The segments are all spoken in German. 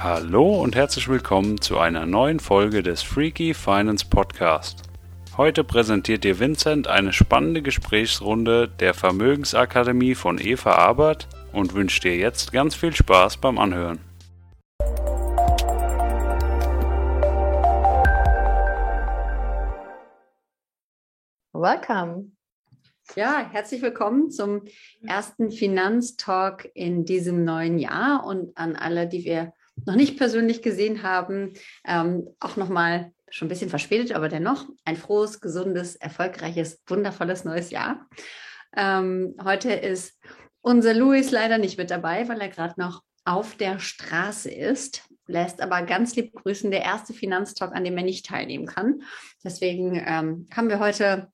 Hallo und herzlich willkommen zu einer neuen Folge des Freaky Finance Podcast. Heute präsentiert dir Vincent eine spannende Gesprächsrunde der Vermögensakademie von Eva Abert und wünscht dir jetzt ganz viel Spaß beim Anhören. Welcome. Ja, herzlich willkommen zum ersten Finanztalk in diesem neuen Jahr und an alle, die wir noch nicht persönlich gesehen haben, ähm, auch nochmal schon ein bisschen verspätet, aber dennoch ein frohes, gesundes, erfolgreiches, wundervolles neues Jahr. Ähm, heute ist unser Luis leider nicht mit dabei, weil er gerade noch auf der Straße ist, lässt aber ganz lieb grüßen, der erste Finanztalk, an dem er nicht teilnehmen kann. Deswegen ähm, haben wir heute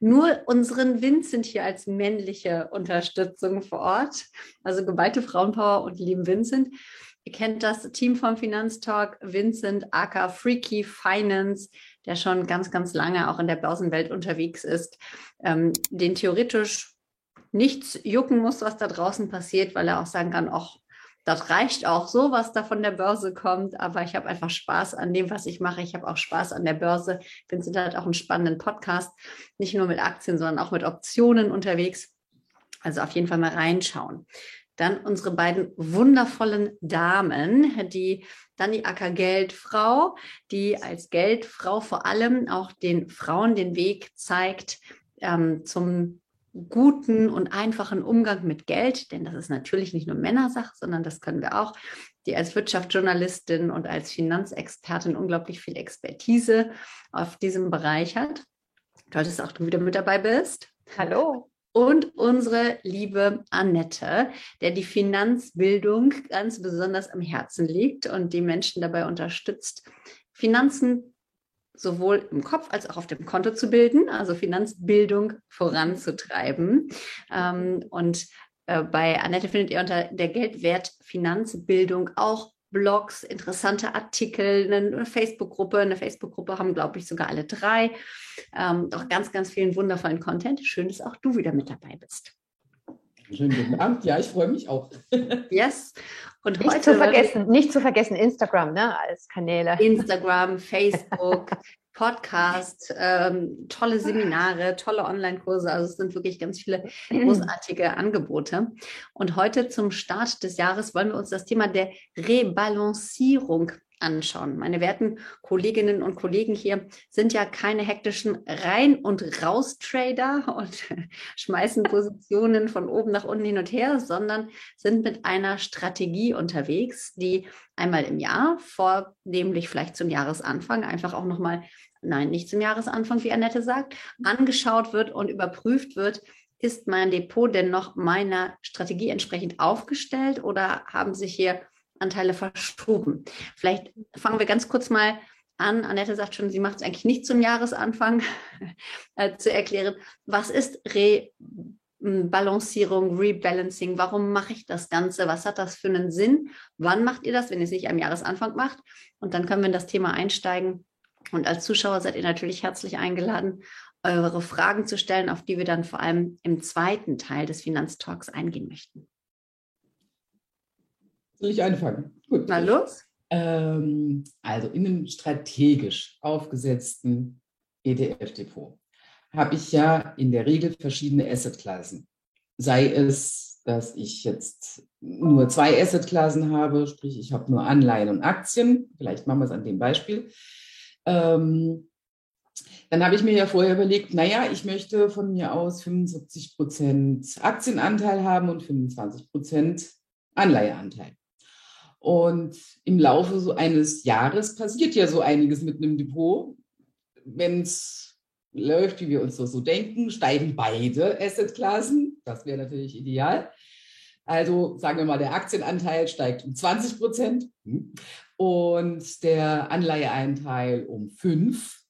nur unseren Vincent hier als männliche Unterstützung vor Ort, also geballte Frauenpower und lieben Vincent. Ihr kennt das Team vom Finanztalk, Vincent aka Freaky Finance, der schon ganz, ganz lange auch in der Börsenwelt unterwegs ist, ähm, den theoretisch nichts jucken muss, was da draußen passiert, weil er auch sagen kann, ach, das reicht auch so, was da von der Börse kommt, aber ich habe einfach Spaß an dem, was ich mache. Ich habe auch Spaß an der Börse. Vincent hat auch einen spannenden Podcast, nicht nur mit Aktien, sondern auch mit Optionen unterwegs. Also auf jeden Fall mal reinschauen. Dann unsere beiden wundervollen Damen, die Dani Acker Geldfrau, die als Geldfrau vor allem auch den Frauen den Weg zeigt ähm, zum guten und einfachen Umgang mit Geld, denn das ist natürlich nicht nur Männersache, sondern das können wir auch, die als Wirtschaftsjournalistin und als Finanzexpertin unglaublich viel Expertise auf diesem Bereich hat. Toll, dass auch du wieder mit dabei bist. Hallo und unsere liebe Annette, der die Finanzbildung ganz besonders am Herzen liegt und die Menschen dabei unterstützt, Finanzen sowohl im Kopf als auch auf dem Konto zu bilden, also Finanzbildung voranzutreiben. Ähm, und äh, bei Annette findet ihr unter der Geldwert Finanzbildung auch Blogs, interessante Artikel, eine Facebook-Gruppe. Eine Facebook-Gruppe haben, glaube ich, sogar alle drei. Ähm, auch ganz, ganz vielen wundervollen Content. Schön, dass auch du wieder mit dabei bist. Schönen guten Abend. Ja, ich freue mich auch. yes. Und nicht heute zu vergessen, nicht zu vergessen Instagram, ne, als Kanäle. Instagram, Facebook, Podcast, ähm, tolle Seminare, tolle Online-Kurse. Also es sind wirklich ganz viele großartige Angebote. Und heute zum Start des Jahres wollen wir uns das Thema der Rebalancierung anschauen. Meine werten Kolleginnen und Kollegen hier sind ja keine hektischen Rein- und Raus-Trader und schmeißen Positionen von oben nach unten hin und her, sondern sind mit einer Strategie unterwegs, die einmal im Jahr, vornehmlich vielleicht zum Jahresanfang, einfach auch nochmal nein, nicht zum Jahresanfang, wie Annette sagt, angeschaut wird und überprüft wird, ist mein Depot denn noch meiner Strategie entsprechend aufgestellt oder haben sich hier Anteile verschoben? Vielleicht fangen wir ganz kurz mal an. Annette sagt schon, sie macht es eigentlich nicht zum Jahresanfang äh, zu erklären. Was ist Rebalancierung, Rebalancing? Warum mache ich das Ganze? Was hat das für einen Sinn? Wann macht ihr das, wenn ihr es nicht am Jahresanfang macht? Und dann können wir in das Thema einsteigen und als Zuschauer seid ihr natürlich herzlich eingeladen, eure Fragen zu stellen, auf die wir dann vor allem im zweiten Teil des Finanztalks eingehen möchten. Soll ich anfangen? Gut. Na los. Ähm, also in einem strategisch aufgesetzten ETF-Depot habe ich ja in der Regel verschiedene Assetklassen. Sei es, dass ich jetzt nur zwei Assetklassen habe, sprich ich habe nur Anleihen und Aktien. Vielleicht machen wir es an dem Beispiel. Ähm, dann habe ich mir ja vorher überlegt, naja, ich möchte von mir aus 75 Prozent Aktienanteil haben und 25 Prozent Anleiheanteil. Und im Laufe so eines Jahres passiert ja so einiges mit einem Depot. Wenn es läuft, wie wir uns das so denken, steigen beide Assetklassen. Das wäre natürlich ideal. Also sagen wir mal, der Aktienanteil steigt um 20 Prozent und der Anleiheanteil um 5.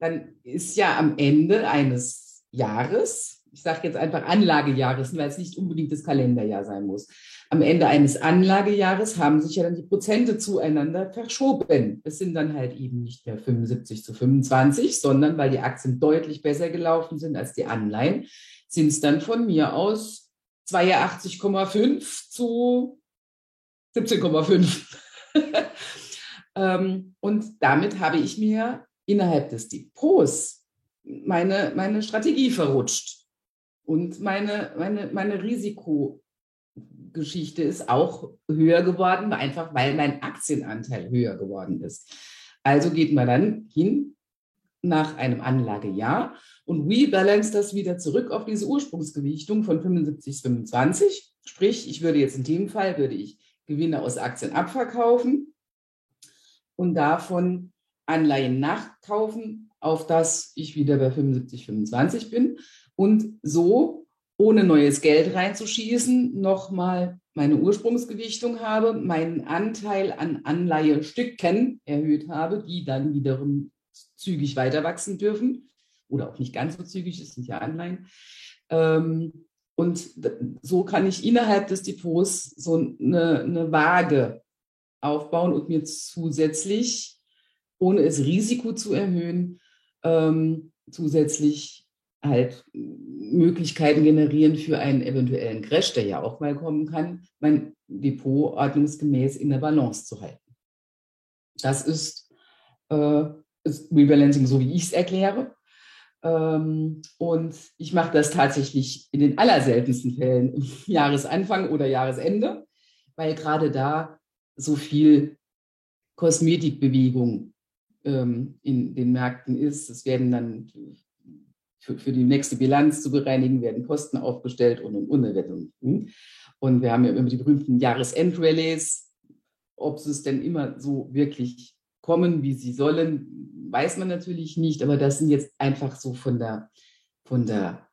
Dann ist ja am Ende eines Jahres, ich sage jetzt einfach Anlagejahres, weil es nicht unbedingt das Kalenderjahr sein muss, am Ende eines Anlagejahres haben sich ja dann die Prozente zueinander verschoben. Es sind dann halt eben nicht mehr 75 zu 25, sondern weil die Aktien deutlich besser gelaufen sind als die Anleihen, sind es dann von mir aus 82,5 zu 17,5. ähm, und damit habe ich mir innerhalb des Depots meine, meine Strategie verrutscht. Und meine, meine, meine Risikogeschichte ist auch höher geworden, einfach weil mein Aktienanteil höher geworden ist. Also geht man dann hin nach einem Anlagejahr und rebalance das wieder zurück auf diese Ursprungsgewichtung von 75, 25. Sprich, ich würde jetzt in dem Fall, würde ich Gewinne aus Aktien abverkaufen und davon Anleihen nachkaufen, auf das ich wieder bei 75, 25 bin und so ohne neues Geld reinzuschießen, nochmal meine Ursprungsgewichtung habe, meinen Anteil an Anleihestücken erhöht habe, die dann wiederum zügig weiter wachsen dürfen oder auch nicht ganz so zügig, es sind ja Anleihen. Ähm, und so kann ich innerhalb des Depots so eine, eine Waage aufbauen und mir zusätzlich, ohne es Risiko zu erhöhen, ähm, zusätzlich halt Möglichkeiten generieren für einen eventuellen Crash, der ja auch mal kommen kann, mein Depot ordnungsgemäß in der Balance zu halten. Das ist, äh, ist Rebalancing, so wie ich es erkläre. Ähm, und ich mache das tatsächlich in den allerseltensten Fällen im Jahresanfang oder Jahresende, weil gerade da so viel Kosmetikbewegung ähm, in den Märkten ist. Es werden dann für, für die nächste Bilanz zu bereinigen, werden Posten aufgestellt und und und. Hm? Und wir haben ja immer die berühmten Jahresend-Rallies. Ob es denn immer so wirklich kommen, wie sie sollen, weiß man natürlich nicht. Aber das sind jetzt einfach so von der, von der,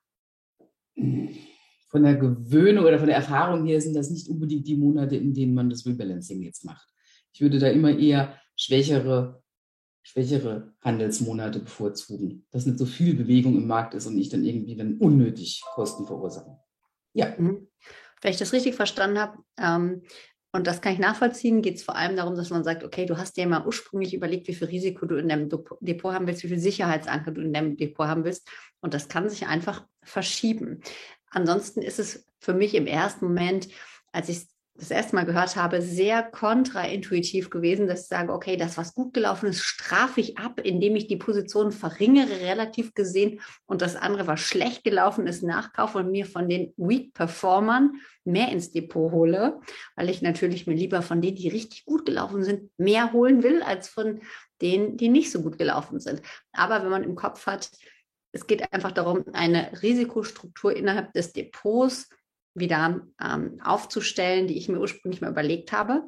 von der Gewöhnung oder von der Erfahrung her sind das nicht unbedingt die Monate, in denen man das Rebalancing jetzt macht. Ich würde da immer eher schwächere schwächere Handelsmonate bevorzugen, dass nicht so viel Bewegung im Markt ist und nicht dann irgendwie dann unnötig Kosten verursachen. Ja. Mhm. Wenn ich das richtig verstanden habe, ähm, und das kann ich nachvollziehen, geht es vor allem darum, dass man sagt, okay, du hast dir mal ursprünglich überlegt, wie viel Risiko du in deinem Depot haben willst, wie viel Sicherheitsanker du in deinem Depot haben willst. Und das kann sich einfach verschieben. Ansonsten ist es für mich im ersten Moment, als ich das erste Mal gehört habe, sehr kontraintuitiv gewesen, dass ich sage, okay, das, was gut gelaufen ist, strafe ich ab, indem ich die Position verringere, relativ gesehen, und das andere, was schlecht gelaufen ist, nachkaufe und mir von den Weak Performern mehr ins Depot hole, weil ich natürlich mir lieber von denen, die richtig gut gelaufen sind, mehr holen will, als von denen, die nicht so gut gelaufen sind. Aber wenn man im Kopf hat, es geht einfach darum, eine Risikostruktur innerhalb des Depots wieder ähm, aufzustellen, die ich mir ursprünglich mal überlegt habe,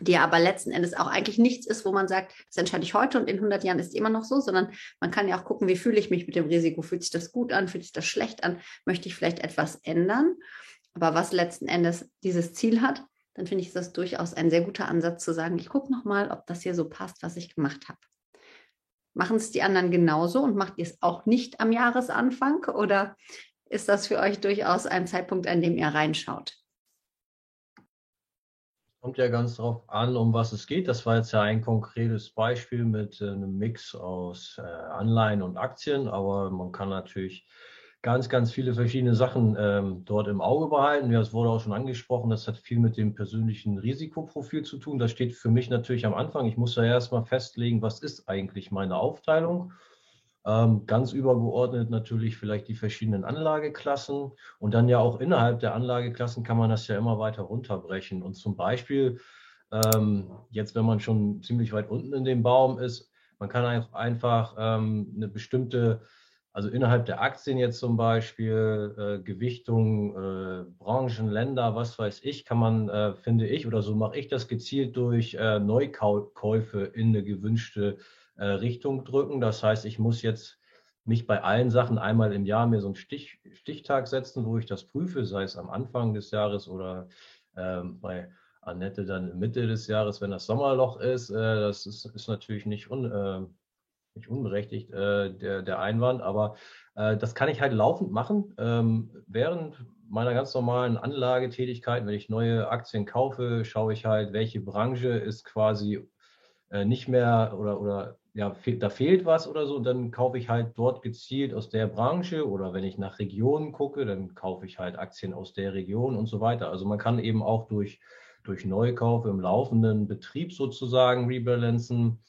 die aber letzten Endes auch eigentlich nichts ist, wo man sagt, das entscheide ich heute und in 100 Jahren ist es immer noch so, sondern man kann ja auch gucken, wie fühle ich mich mit dem Risiko? Fühlt sich das gut an? Fühlt sich das schlecht an? Möchte ich vielleicht etwas ändern? Aber was letzten Endes dieses Ziel hat, dann finde ich das durchaus ein sehr guter Ansatz zu sagen, ich gucke nochmal, ob das hier so passt, was ich gemacht habe. Machen es die anderen genauso und macht ihr es auch nicht am Jahresanfang oder ist das für euch durchaus ein Zeitpunkt, an dem ihr reinschaut? Kommt ja ganz darauf an, um was es geht. Das war jetzt ja ein konkretes Beispiel mit äh, einem Mix aus äh, Anleihen und Aktien, aber man kann natürlich ganz, ganz viele verschiedene Sachen ähm, dort im Auge behalten. Ja, es wurde auch schon angesprochen, das hat viel mit dem persönlichen Risikoprofil zu tun. Das steht für mich natürlich am Anfang. Ich muss ja erstmal festlegen, was ist eigentlich meine Aufteilung ganz übergeordnet natürlich vielleicht die verschiedenen Anlageklassen und dann ja auch innerhalb der Anlageklassen kann man das ja immer weiter runterbrechen. Und zum Beispiel, ähm, jetzt wenn man schon ziemlich weit unten in dem Baum ist, man kann einfach ähm, eine bestimmte, also innerhalb der Aktien jetzt zum Beispiel, äh, Gewichtung, äh, Branchen, Länder, was weiß ich, kann man, äh, finde ich, oder so mache ich das gezielt durch Neukäufe in eine gewünschte äh, Richtung drücken. Das heißt, ich muss jetzt nicht bei allen Sachen einmal im Jahr mir so einen Stich, Stichtag setzen, wo ich das prüfe, sei es am Anfang des Jahres oder ähm, bei Annette dann Mitte des Jahres, wenn das Sommerloch ist. Äh, das ist, ist, natürlich nicht, un, äh, nicht unberechtigt, äh, der, der Einwand, aber äh, das kann ich halt laufend machen. Ähm, während meiner ganz normalen Anlagetätigkeit, wenn ich neue Aktien kaufe, schaue ich halt, welche Branche ist quasi äh, nicht mehr oder, oder ja, da fehlt was oder so, und dann kaufe ich halt dort gezielt aus der Branche oder wenn ich nach Regionen gucke, dann kaufe ich halt Aktien aus der Region und so weiter. Also man kann eben auch durch, durch Neukauf im laufenden Betrieb sozusagen rebalancen.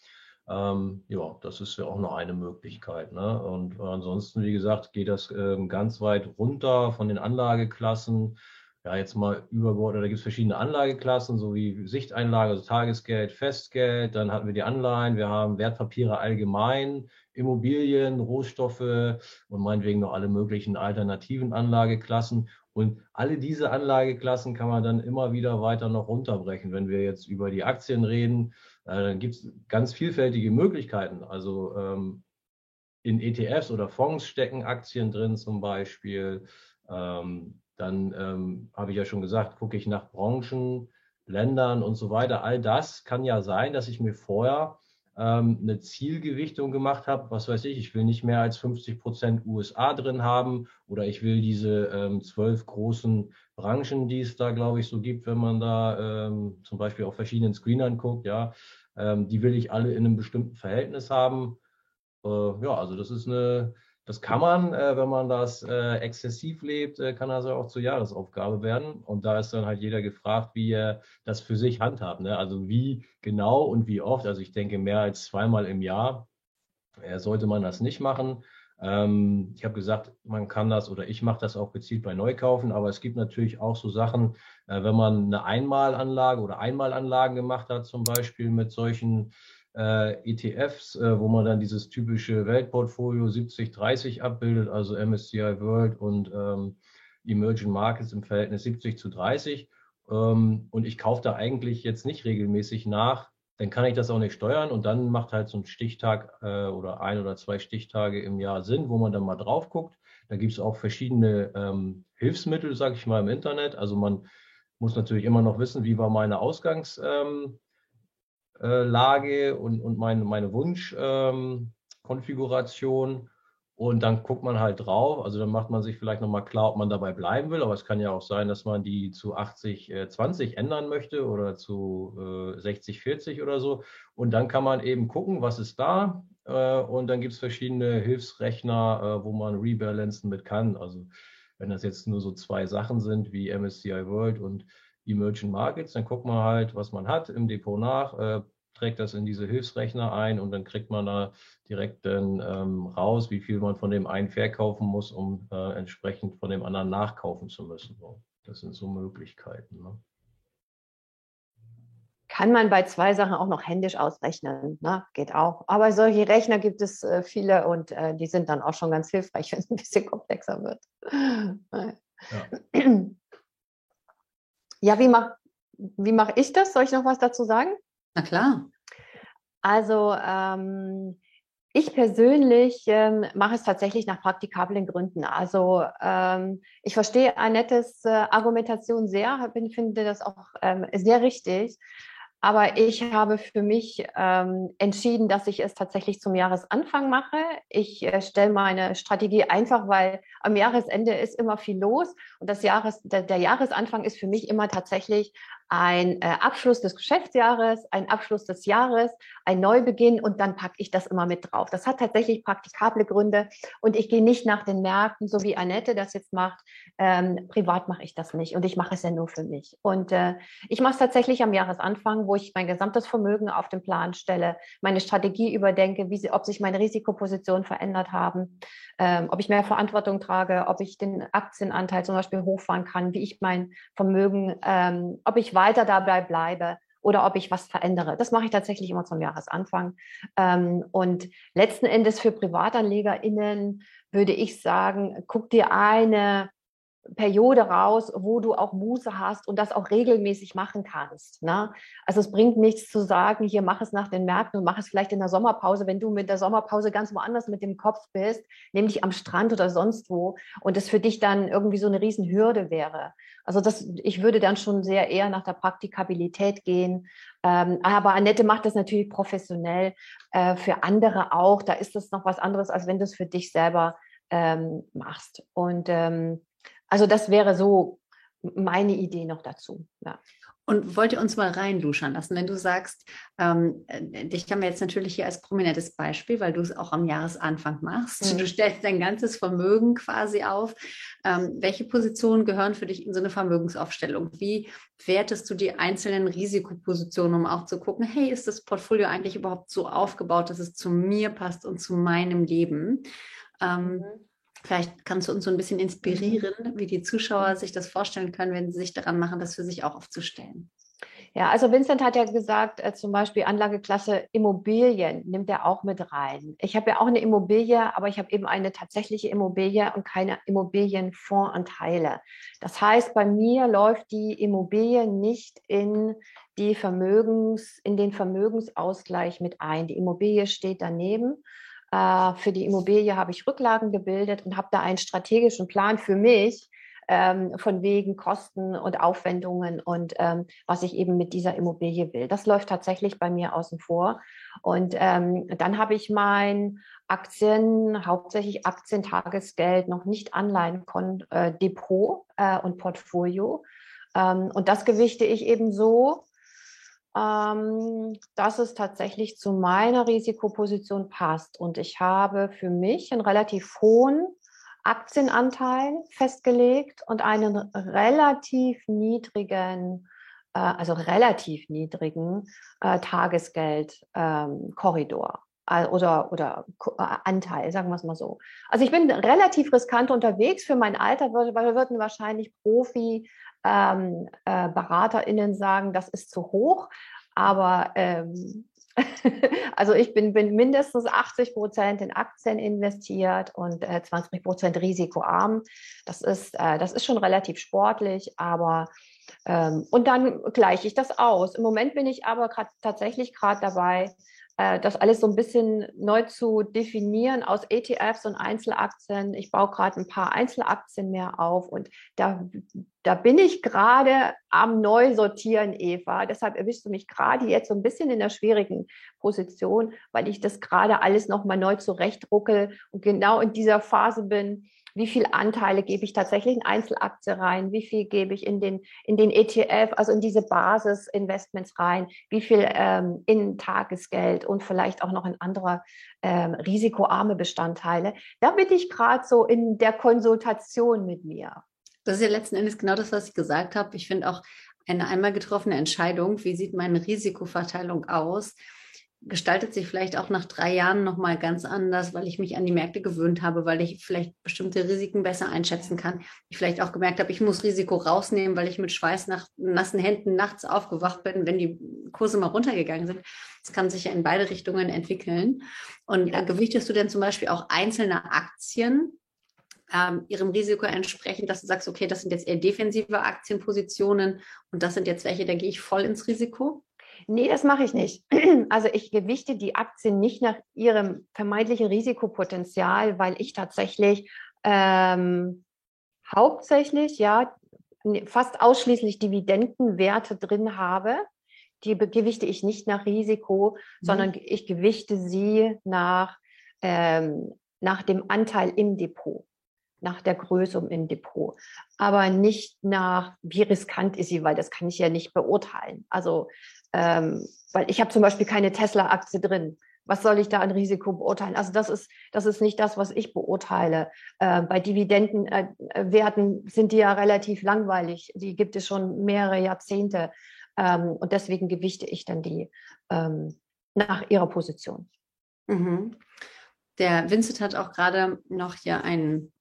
Ähm, ja, das ist ja auch noch eine Möglichkeit. Ne? Und ansonsten, wie gesagt, geht das ähm, ganz weit runter von den Anlageklassen. Ja, jetzt mal übergeordnet, da gibt es verschiedene Anlageklassen, so wie Sichteinlage, also Tagesgeld, Festgeld, dann hatten wir die Anleihen, wir haben Wertpapiere allgemein, Immobilien, Rohstoffe und meinetwegen noch alle möglichen alternativen Anlageklassen. Und alle diese Anlageklassen kann man dann immer wieder weiter noch runterbrechen. Wenn wir jetzt über die Aktien reden, äh, dann gibt es ganz vielfältige Möglichkeiten. Also ähm, in ETFs oder Fonds stecken Aktien drin zum Beispiel. Ähm, dann ähm, habe ich ja schon gesagt, gucke ich nach Branchen, Ländern und so weiter. All das kann ja sein, dass ich mir vorher ähm, eine Zielgewichtung gemacht habe. Was weiß ich, ich will nicht mehr als 50 Prozent USA drin haben oder ich will diese ähm, zwölf großen Branchen, die es da, glaube ich, so gibt, wenn man da ähm, zum Beispiel auf verschiedenen Screenern guckt, ja, ähm, die will ich alle in einem bestimmten Verhältnis haben. Äh, ja, also das ist eine, das kann man, äh, wenn man das äh, exzessiv lebt, äh, kann das auch zur Jahresaufgabe werden. Und da ist dann halt jeder gefragt, wie er das für sich handhabt. Ne? Also wie genau und wie oft. Also ich denke, mehr als zweimal im Jahr äh, sollte man das nicht machen. Ähm, ich habe gesagt, man kann das oder ich mache das auch gezielt bei Neukaufen, aber es gibt natürlich auch so Sachen, äh, wenn man eine Einmalanlage oder Einmalanlagen gemacht hat, zum Beispiel mit solchen ETFs, äh, wo man dann dieses typische Weltportfolio 70-30 abbildet, also MSCI World und ähm, Emerging Markets im Verhältnis 70 zu 30. Ähm, und ich kaufe da eigentlich jetzt nicht regelmäßig nach, dann kann ich das auch nicht steuern und dann macht halt so ein Stichtag äh, oder ein oder zwei Stichtage im Jahr Sinn, wo man dann mal drauf guckt. Da gibt es auch verschiedene ähm, Hilfsmittel, sage ich mal, im Internet. Also man muss natürlich immer noch wissen, wie war meine Ausgangslage ähm, äh, und, und meine, meine Wunschkonfiguration. Und dann guckt man halt drauf. Also dann macht man sich vielleicht nochmal klar, ob man dabei bleiben will. Aber es kann ja auch sein, dass man die zu 80, äh, 20 ändern möchte oder zu äh, 60, 40 oder so. Und dann kann man eben gucken, was ist da. Äh, und dann gibt es verschiedene Hilfsrechner, äh, wo man rebalancen mit kann. Also wenn das jetzt nur so zwei Sachen sind wie MSCI World und Emerging Markets, dann guckt man halt, was man hat im Depot nach, äh, trägt das in diese Hilfsrechner ein und dann kriegt man da direkt dann ähm, raus, wie viel man von dem einen verkaufen muss, um äh, entsprechend von dem anderen nachkaufen zu müssen. So, das sind so Möglichkeiten. Ne? Kann man bei zwei Sachen auch noch händisch ausrechnen, ne? geht auch. Aber solche Rechner gibt es äh, viele und äh, die sind dann auch schon ganz hilfreich, wenn es ein bisschen komplexer wird. Ja, ja wie mache wie mach ich das? Soll ich noch was dazu sagen? Na klar. Also ähm, ich persönlich ähm, mache es tatsächlich nach praktikablen Gründen. Also ähm, ich verstehe Annettes äh, Argumentation sehr, bin, finde das auch ähm, sehr richtig. Aber ich habe für mich ähm, entschieden, dass ich es tatsächlich zum Jahresanfang mache. Ich äh, stelle meine Strategie einfach, weil am Jahresende ist immer viel los und das Jahres, der, der Jahresanfang ist für mich immer tatsächlich ein äh, Abschluss des Geschäftsjahres, ein Abschluss des Jahres, ein Neubeginn und dann packe ich das immer mit drauf. Das hat tatsächlich praktikable Gründe und ich gehe nicht nach den Märkten, so wie Annette das jetzt macht. Ähm, privat mache ich das nicht und ich mache es ja nur für mich. Und äh, ich mache es tatsächlich am Jahresanfang, wo ich mein gesamtes Vermögen auf den Plan stelle, meine Strategie überdenke, wie sie, ob sich meine Risikopositionen verändert haben, ähm, ob ich mehr Verantwortung trage, ob ich den Aktienanteil zum Beispiel hochfahren kann, wie ich mein Vermögen, ähm, ob ich weiter dabei bleibe oder ob ich was verändere. Das mache ich tatsächlich immer zum Jahresanfang. Ähm, und letzten Endes für PrivatanlegerInnen würde ich sagen, guck dir eine Periode raus, wo du auch Muße hast und das auch regelmäßig machen kannst. Ne? Also es bringt nichts zu sagen, hier mach es nach den Märkten und mach es vielleicht in der Sommerpause, wenn du mit der Sommerpause ganz woanders mit dem Kopf bist, nämlich am Strand oder sonst wo und es für dich dann irgendwie so eine Riesenhürde wäre. Also das, ich würde dann schon sehr eher nach der Praktikabilität gehen. Ähm, aber Annette macht das natürlich professionell äh, für andere auch. Da ist das noch was anderes, als wenn du es für dich selber ähm, machst. Und ähm, also das wäre so meine Idee noch dazu. Ja. Und wollt ihr uns mal reinluschern lassen, wenn du sagst, ähm, äh, dich haben wir jetzt natürlich hier als prominentes Beispiel, weil du es auch am Jahresanfang machst. Mhm. Du stellst dein ganzes Vermögen quasi auf. Ähm, welche Positionen gehören für dich in so eine Vermögensaufstellung? Wie wertest du die einzelnen Risikopositionen, um auch zu gucken, hey, ist das Portfolio eigentlich überhaupt so aufgebaut, dass es zu mir passt und zu meinem Leben? Ähm, mhm. Vielleicht kannst du uns so ein bisschen inspirieren, wie die Zuschauer sich das vorstellen können, wenn sie sich daran machen, das für sich auch aufzustellen. Ja, also Vincent hat ja gesagt, äh, zum Beispiel Anlageklasse Immobilien nimmt er auch mit rein. Ich habe ja auch eine Immobilie, aber ich habe eben eine tatsächliche Immobilie und keine Immobilienfondsanteile. Das heißt, bei mir läuft die Immobilie nicht in die Vermögens, in den Vermögensausgleich mit ein. Die Immobilie steht daneben äh, für die Immobilie habe ich Rücklagen gebildet und habe da einen strategischen Plan für mich ähm, von wegen Kosten und Aufwendungen und ähm, was ich eben mit dieser Immobilie will. Das läuft tatsächlich bei mir außen vor. Und ähm, dann habe ich mein Aktien, hauptsächlich Aktientagesgeld, noch nicht Anleihen, äh, Depot äh, und Portfolio. Ähm, und das gewichte ich eben so, ähm, dass es tatsächlich zu meiner Risikoposition passt. Und ich habe für mich einen relativ hohen Aktienanteil festgelegt und einen relativ niedrigen, äh, also relativ niedrigen äh, Tagesgeldkorridor. Ähm, oder, oder äh, Anteil, sagen wir es mal so. Also ich bin relativ riskant unterwegs für mein Alter, weil wir würden wahrscheinlich Profi ähm, äh, BeraterInnen sagen, das ist zu hoch. Aber ähm, also ich bin, bin, mindestens 80 Prozent in Aktien investiert und äh, 20 Prozent risikoarm. Das ist, äh, das ist schon relativ sportlich, aber ähm, und dann gleiche ich das aus. Im Moment bin ich aber grad, tatsächlich gerade dabei, das alles so ein bisschen neu zu definieren aus ETFs und Einzelaktien. Ich baue gerade ein paar Einzelaktien mehr auf und da, da bin ich gerade am Neusortieren, Eva. Deshalb erwischst du mich gerade jetzt so ein bisschen in der schwierigen Position, weil ich das gerade alles nochmal neu zurechtruckel und genau in dieser Phase bin, wie viel Anteile gebe ich tatsächlich in Einzelaktie rein, wie viel gebe ich in den, in den ETF, also in diese Basisinvestments rein, wie viel ähm, in Tagesgeld und vielleicht auch noch in andere ähm, risikoarme Bestandteile. Da bin ich gerade so in der Konsultation mit mir. Das ist ja letzten Endes genau das, was ich gesagt habe. Ich finde auch eine einmal getroffene Entscheidung, wie sieht meine Risikoverteilung aus, gestaltet sich vielleicht auch nach drei Jahren nochmal ganz anders, weil ich mich an die Märkte gewöhnt habe, weil ich vielleicht bestimmte Risiken besser einschätzen kann. Ich vielleicht auch gemerkt habe, ich muss Risiko rausnehmen, weil ich mit Schweiß nach nassen Händen nachts aufgewacht bin, wenn die Kurse mal runtergegangen sind. Das kann sich ja in beide Richtungen entwickeln. Und ja. gewichtest du denn zum Beispiel auch einzelne Aktien ähm, ihrem Risiko entsprechend, dass du sagst, okay, das sind jetzt eher defensive Aktienpositionen und das sind jetzt welche, da gehe ich voll ins Risiko? Nee, das mache ich nicht. Also ich gewichte die Aktien nicht nach ihrem vermeintlichen Risikopotenzial, weil ich tatsächlich ähm, hauptsächlich, ja, fast ausschließlich Dividendenwerte drin habe. Die gewichte ich nicht nach Risiko, mhm. sondern ich gewichte sie nach, ähm, nach dem Anteil im Depot nach der Größe im Depot, aber nicht nach, wie riskant ist sie, weil das kann ich ja nicht beurteilen. Also ähm, weil ich habe zum Beispiel keine Tesla-Aktie drin. Was soll ich da an Risiko beurteilen? Also das ist, das ist nicht das, was ich beurteile. Äh, bei Dividendenwerten äh, sind die ja relativ langweilig. Die gibt es schon mehrere Jahrzehnte. Ähm, und deswegen gewichte ich dann die ähm, nach ihrer Position. Mhm. Der Vincent hat auch gerade noch hier einen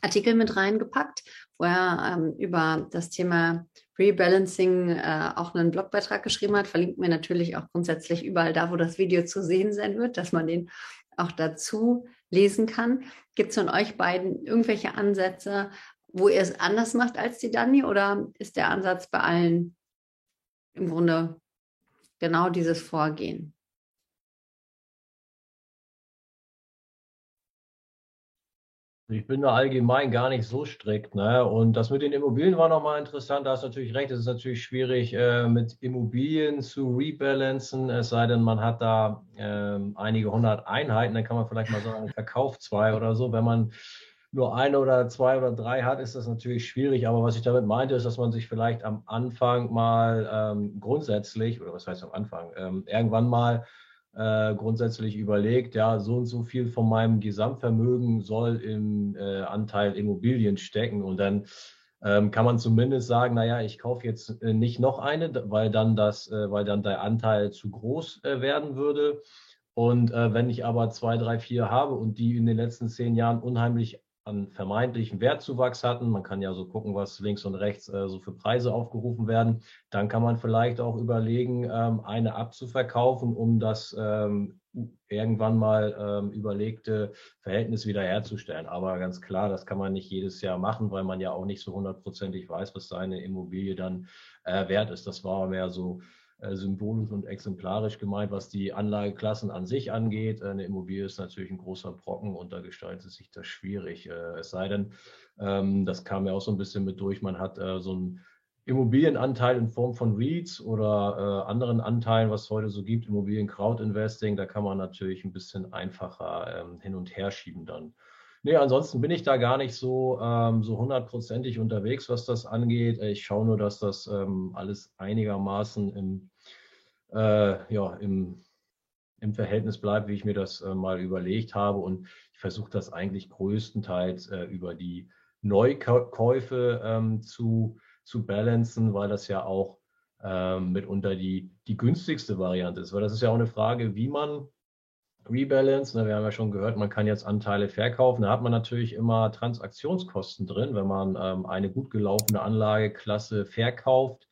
Artikel mit reingepackt, wo er ähm, über das Thema Rebalancing äh, auch einen Blogbeitrag geschrieben hat. Verlinkt mir natürlich auch grundsätzlich überall da, wo das Video zu sehen sein wird, dass man den auch dazu lesen kann. Gibt es von euch beiden irgendwelche Ansätze, wo ihr es anders macht als die Dani oder ist der Ansatz bei allen im Grunde genau dieses Vorgehen? Ich bin da allgemein gar nicht so strikt. Ne? Und das mit den Immobilien war nochmal interessant. Da hast du natürlich recht. Es ist natürlich schwierig, äh, mit Immobilien zu rebalancen, es sei denn, man hat da äh, einige hundert Einheiten. Dann kann man vielleicht mal sagen, verkauft zwei oder so. Wenn man nur eine oder zwei oder drei hat, ist das natürlich schwierig. Aber was ich damit meinte, ist, dass man sich vielleicht am Anfang mal ähm, grundsätzlich, oder was heißt am Anfang, ähm, irgendwann mal äh, grundsätzlich überlegt, ja, so und so viel von meinem Gesamtvermögen soll im äh, Anteil Immobilien stecken. Und dann ähm, kann man zumindest sagen, naja, ich kaufe jetzt äh, nicht noch eine, weil dann das, äh, weil dann der Anteil zu groß werden würde. Und wenn ich aber zwei, drei, vier habe und die in den letzten zehn Jahren unheimlich an vermeintlichen Wertzuwachs hatten, man kann ja so gucken, was links und rechts äh, so für Preise aufgerufen werden, dann kann man vielleicht auch überlegen, ähm, eine abzuverkaufen, um das ähm, irgendwann mal ähm, überlegte Verhältnis wiederherzustellen. Aber ganz klar, das kann man nicht jedes Jahr machen, weil man ja auch nicht so hundertprozentig weiß, was seine Immobilie dann äh, wert ist. Das war mehr so symbolisch und exemplarisch gemeint, was die Anlageklassen an sich angeht. Äh, eine Immobilie ist natürlich ein großer Brocken und da gestaltet sich das schwierig. Äh, es sei denn, ähm, das kam ja auch so ein bisschen mit durch, man hat so einen Immobilienanteil in Form von REITs oder anderen Anteilen, was es heute so gibt, Immobilien Crowd Investing, da kann man natürlich ein bisschen einfacher ähm, hin und her schieben dann. Nee, ansonsten bin ich da gar nicht so, ähm, so hundertprozentig unterwegs, was das angeht. Ich schaue nur, dass das ähm, alles einigermaßen im, äh, ja, im, im Verhältnis bleibt, wie ich mir das äh, mal überlegt habe. Und ich versuche das eigentlich größtenteils äh, über die Neukäufe ähm, zu, zu balancen, weil das ja auch ähm, mitunter die, die günstigste Variante ist. Weil das ist ja auch eine Frage, wie man Rebalance, ne, wir haben ja schon gehört, man kann jetzt Anteile verkaufen. Da hat man natürlich immer Transaktionskosten drin, wenn man ähm, eine gut gelaufene Anlageklasse verkauft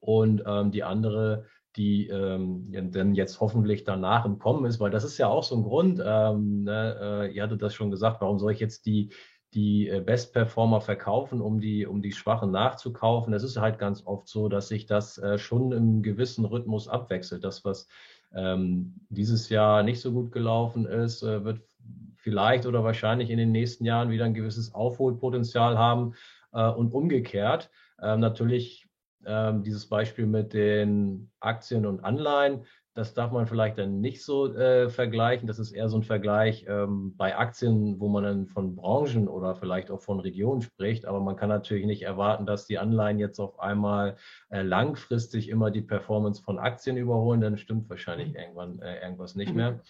und ähm, die andere, die ähm, denn jetzt hoffentlich danach im Kommen ist, weil das ist ja auch so ein Grund, ähm, ne, äh, ihr hattet das schon gesagt, warum soll ich jetzt die, die äh, Best Performer verkaufen, um die, um die Schwachen nachzukaufen? Es ist halt ganz oft so, dass sich das äh, schon im gewissen Rhythmus abwechselt. Das, was ähm, dieses Jahr nicht so gut gelaufen ist, äh, wird vielleicht oder wahrscheinlich in den nächsten Jahren wieder ein gewisses Aufholpotenzial haben äh, und umgekehrt. Ähm, natürlich ähm, dieses Beispiel mit den Aktien und Anleihen das darf man vielleicht dann nicht so äh, vergleichen. Das ist eher so ein Vergleich ähm, bei Aktien, wo man dann von Branchen oder vielleicht auch von Regionen spricht. Aber man kann natürlich nicht erwarten, dass die Anleihen jetzt auf einmal äh, langfristig immer die Performance von Aktien überholen. Dann stimmt wahrscheinlich mhm. irgendwann äh, irgendwas nicht mehr.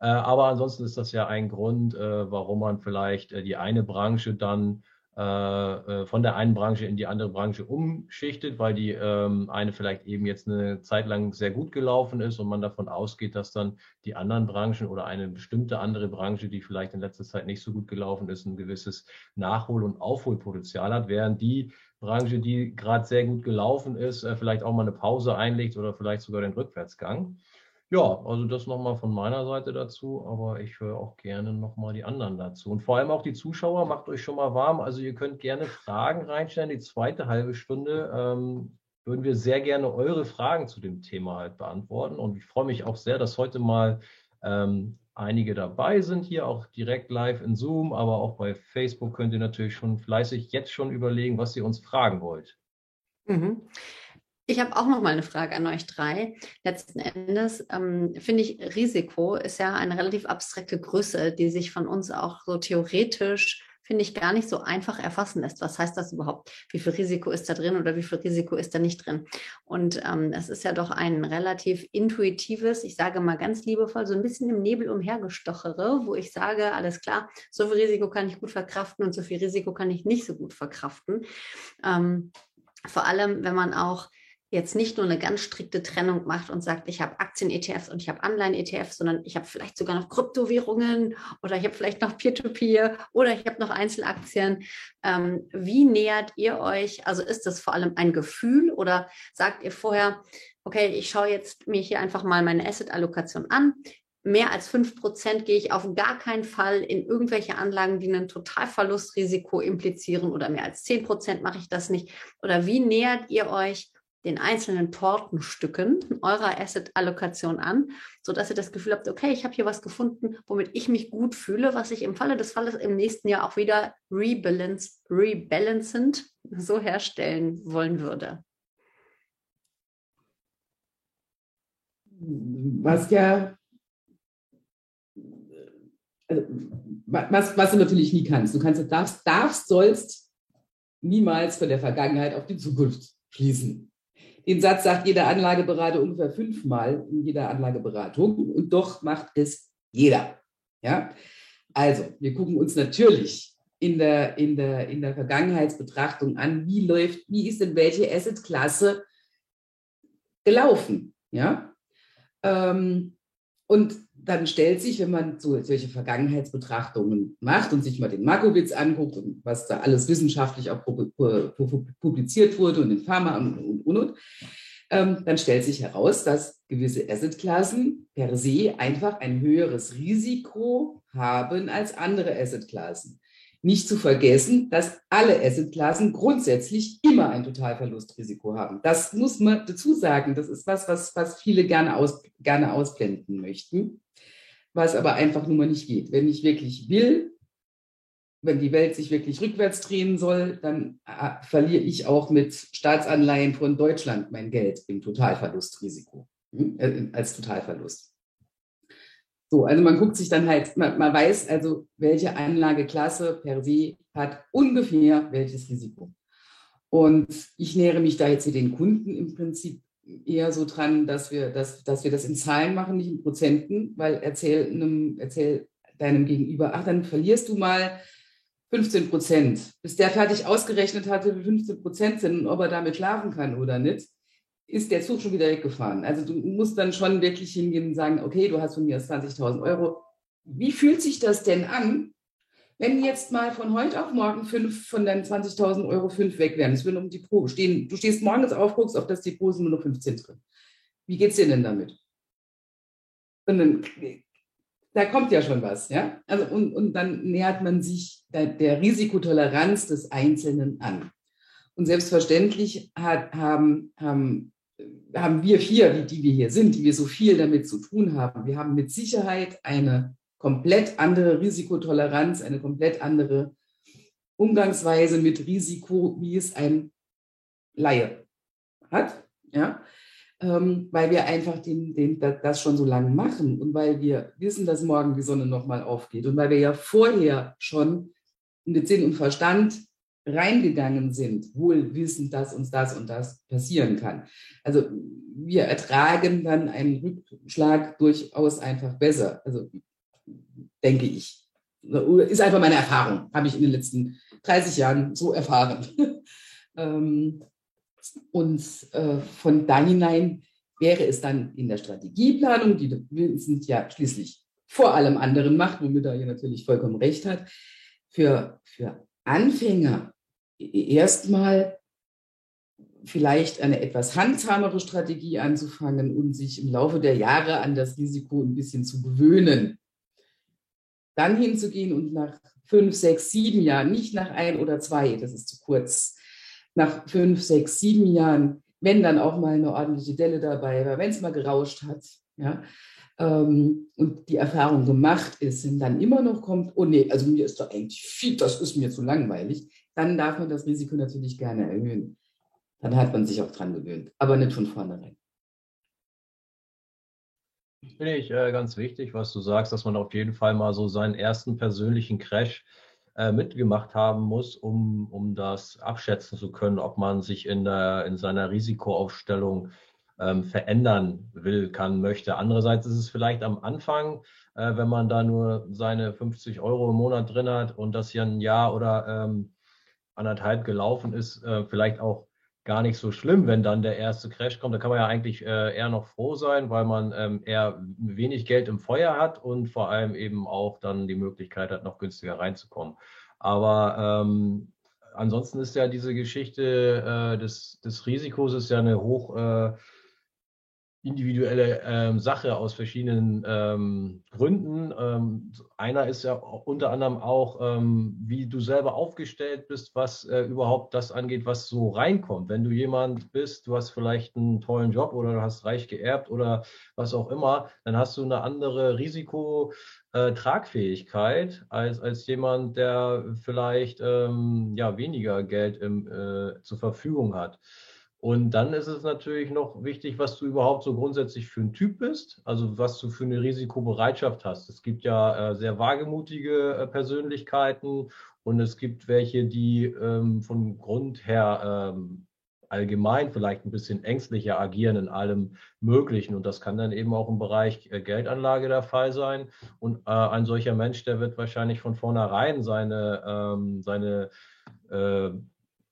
Äh, aber ansonsten ist das ja ein Grund, äh, warum man vielleicht äh, die eine Branche dann von der einen Branche in die andere Branche umschichtet, weil die ähm, eine vielleicht eben jetzt eine Zeit lang sehr gut gelaufen ist und man davon ausgeht, dass dann die anderen Branchen oder eine bestimmte andere Branche, die vielleicht in letzter Zeit nicht so gut gelaufen ist, ein gewisses Nachhol- und Aufholpotenzial hat, während die Branche, die gerade sehr gut gelaufen ist, äh, vielleicht auch mal eine Pause einlegt oder vielleicht sogar den Rückwärtsgang. Ja, also das nochmal von meiner Seite dazu, aber ich höre auch gerne nochmal die anderen dazu. Und vor allem auch die Zuschauer, macht euch schon mal warm. Also ihr könnt gerne Fragen reinstellen. Die zweite halbe Stunde ähm, würden wir sehr gerne eure Fragen zu dem Thema halt beantworten. Und ich freue mich auch sehr, dass heute mal ähm, einige dabei sind, hier auch direkt live in Zoom, aber auch bei Facebook könnt ihr natürlich schon fleißig jetzt schon überlegen, was ihr uns fragen wollt. Mhm. Ich habe auch noch mal eine Frage an euch drei. Letzten Endes ähm, finde ich, Risiko ist ja eine relativ abstrakte Größe, die sich von uns auch so theoretisch, finde ich, gar nicht so einfach erfassen lässt. Was heißt das überhaupt? Wie viel Risiko ist da drin oder wie viel Risiko ist da nicht drin? Und ähm, ist ja doch ein relativ intuitives, ich sage mal ganz liebevoll, so ein bisschen im Nebel umhergestochere, wo ich sage, alles klar, so viel Risiko kann ich gut verkraften und so viel Risiko kann ich nicht so gut verkraften. Ähm, vor allem, wenn man auch jetzt nicht nur eine ganz strikte Trennung macht und sagt, ich habe Aktien-ETFs und ich habe Anleihen-ETFs, sondern ich habe vielleicht sogar noch Kryptowährungen oder ich habe vielleicht noch Peer-to-Peer -Peer oder ich habe noch Einzelaktien. Ähm, wie nähert ihr euch? Also ist das vor allem ein Gefühl oder sagt ihr vorher, okay, ich schaue jetzt mir hier einfach mal meine Asset-Allokation an. Mehr als 5% gehe ich auf gar keinen Fall in irgendwelche Anlagen, die ein Totalverlustrisiko implizieren oder mehr als 10% mache ich das nicht. Oder wie nähert ihr euch den einzelnen Tortenstücken eurer Asset-Allokation an, sodass ihr das Gefühl habt, okay, ich habe hier was gefunden, womit ich mich gut fühle, was ich im Falle des Falles im nächsten Jahr auch wieder rebalance, rebalancend so herstellen wollen würde. Was ja, also was, was du natürlich nie kannst. Du kannst, darfst, darfst, sollst niemals von der Vergangenheit auf die Zukunft schließen. Den Satz sagt jeder Anlageberater ungefähr fünfmal in jeder Anlageberatung und doch macht es jeder. Ja? Also, wir gucken uns natürlich in der, in der, in der Vergangenheitsbetrachtung an, wie läuft, wie ist denn welche Assetklasse gelaufen. Ja? Ähm, und dann stellt sich, wenn man so, solche Vergangenheitsbetrachtungen macht und sich mal den Markowitz anguckt und was da alles wissenschaftlich auch publiziert wurde und in Pharma und, und, und, und ähm, dann stellt sich heraus, dass gewisse Assetklassen per se einfach ein höheres Risiko haben als andere Assetklassen. Nicht zu vergessen, dass alle Assetklassen grundsätzlich immer ein Totalverlustrisiko haben. Das muss man dazu sagen. Das ist was, was, was viele gerne, aus, gerne ausblenden möchten, was aber einfach nun mal nicht geht. Wenn ich wirklich will, wenn die Welt sich wirklich rückwärts drehen soll, dann äh, verliere ich auch mit Staatsanleihen von Deutschland mein Geld im Totalverlustrisiko, hm, äh, als Totalverlust. So, also man guckt sich dann halt, man, man weiß also, welche Anlageklasse per se hat ungefähr welches Risiko. Und ich nähere mich da jetzt hier den Kunden im Prinzip eher so dran, dass wir, dass, dass wir das in Zahlen machen, nicht in Prozenten, weil erzähl, einem, erzähl deinem Gegenüber, ach, dann verlierst du mal 15 Prozent. Bis der fertig ausgerechnet hatte, wie 15 Prozent sind und ob er damit schlafen kann oder nicht, ist der Zug schon wieder weggefahren. Also du musst dann schon wirklich hingehen und sagen, okay, du hast von mir 20.000 Euro. Wie fühlt sich das denn an, wenn jetzt mal von heute auf morgen fünf von deinen 20.000 Euro fünf weg wären? Es würden um die Pro stehen. Du stehst morgens auf, guckst auf das Depot, sind nur noch 15 drin. Wie geht's dir denn damit? Und dann, da kommt ja schon was, ja? Also, und, und dann nähert man sich der, der Risikotoleranz des Einzelnen an. Und selbstverständlich hat, haben, haben haben wir vier, die, die wir hier sind, die wir so viel damit zu tun haben, wir haben mit Sicherheit eine komplett andere Risikotoleranz, eine komplett andere Umgangsweise mit Risiko, wie es ein Laie hat, ja, ähm, weil wir einfach den, den, das schon so lange machen und weil wir wissen, dass morgen die Sonne nochmal aufgeht und weil wir ja vorher schon mit Sinn und Verstand reingegangen sind, wohl wissend, dass uns das und das passieren kann. Also wir ertragen dann einen Rückschlag durchaus einfach besser. Also denke ich. Ist einfach meine Erfahrung, habe ich in den letzten 30 Jahren so erfahren. Ähm, und äh, von da hinein wäre es dann in der Strategieplanung, die Vincent ja schließlich vor allem anderen macht, womit er hier natürlich vollkommen recht hat, für, für Anfänger erstmal vielleicht eine etwas handsamere Strategie anzufangen und sich im Laufe der Jahre an das Risiko ein bisschen zu gewöhnen. Dann hinzugehen und nach fünf, sechs, sieben Jahren, nicht nach ein oder zwei, das ist zu kurz, nach fünf, sechs, sieben Jahren, wenn dann auch mal eine ordentliche Delle dabei war, wenn es mal gerauscht hat, ja, ähm, und die Erfahrung gemacht ist, und dann immer noch kommt, oh nee, also mir ist doch eigentlich viel, das ist mir zu langweilig, dann darf man das Risiko natürlich gerne erhöhen. Dann hat man sich auch dran gewöhnt, aber nicht von vornherein. Finde ich äh, ganz wichtig, was du sagst, dass man auf jeden Fall mal so seinen ersten persönlichen Crash äh, mitgemacht haben muss, um, um das abschätzen zu können, ob man sich in, der, in seiner Risikoaufstellung ähm, verändern will, kann, möchte. Andererseits ist es vielleicht am Anfang, äh, wenn man da nur seine 50 Euro im Monat drin hat und das hier ein Jahr oder ähm, anderthalb gelaufen ist, äh, vielleicht auch gar nicht so schlimm, wenn dann der erste Crash kommt. Da kann man ja eigentlich äh, eher noch froh sein, weil man ähm, eher wenig Geld im Feuer hat und vor allem eben auch dann die Möglichkeit hat, noch günstiger reinzukommen. Aber ähm, ansonsten ist ja diese Geschichte äh, des, des Risikos ist ja eine hoch äh, individuelle ähm, Sache aus verschiedenen ähm, Gründen. Ähm, einer ist ja unter anderem auch, ähm, wie du selber aufgestellt bist, was äh, überhaupt das angeht, was so reinkommt. Wenn du jemand bist, du hast vielleicht einen tollen Job oder du hast reich geerbt oder was auch immer, dann hast du eine andere Risikotragfähigkeit äh, als, als jemand, der vielleicht ähm, ja, weniger Geld im, äh, zur Verfügung hat. Und dann ist es natürlich noch wichtig, was du überhaupt so grundsätzlich für ein Typ bist, also was du für eine Risikobereitschaft hast. Es gibt ja äh, sehr wagemutige äh, Persönlichkeiten und es gibt welche, die ähm, von Grund her ähm, allgemein vielleicht ein bisschen ängstlicher agieren in allem Möglichen. Und das kann dann eben auch im Bereich äh, Geldanlage der Fall sein. Und äh, ein solcher Mensch, der wird wahrscheinlich von vornherein seine, ähm, seine äh,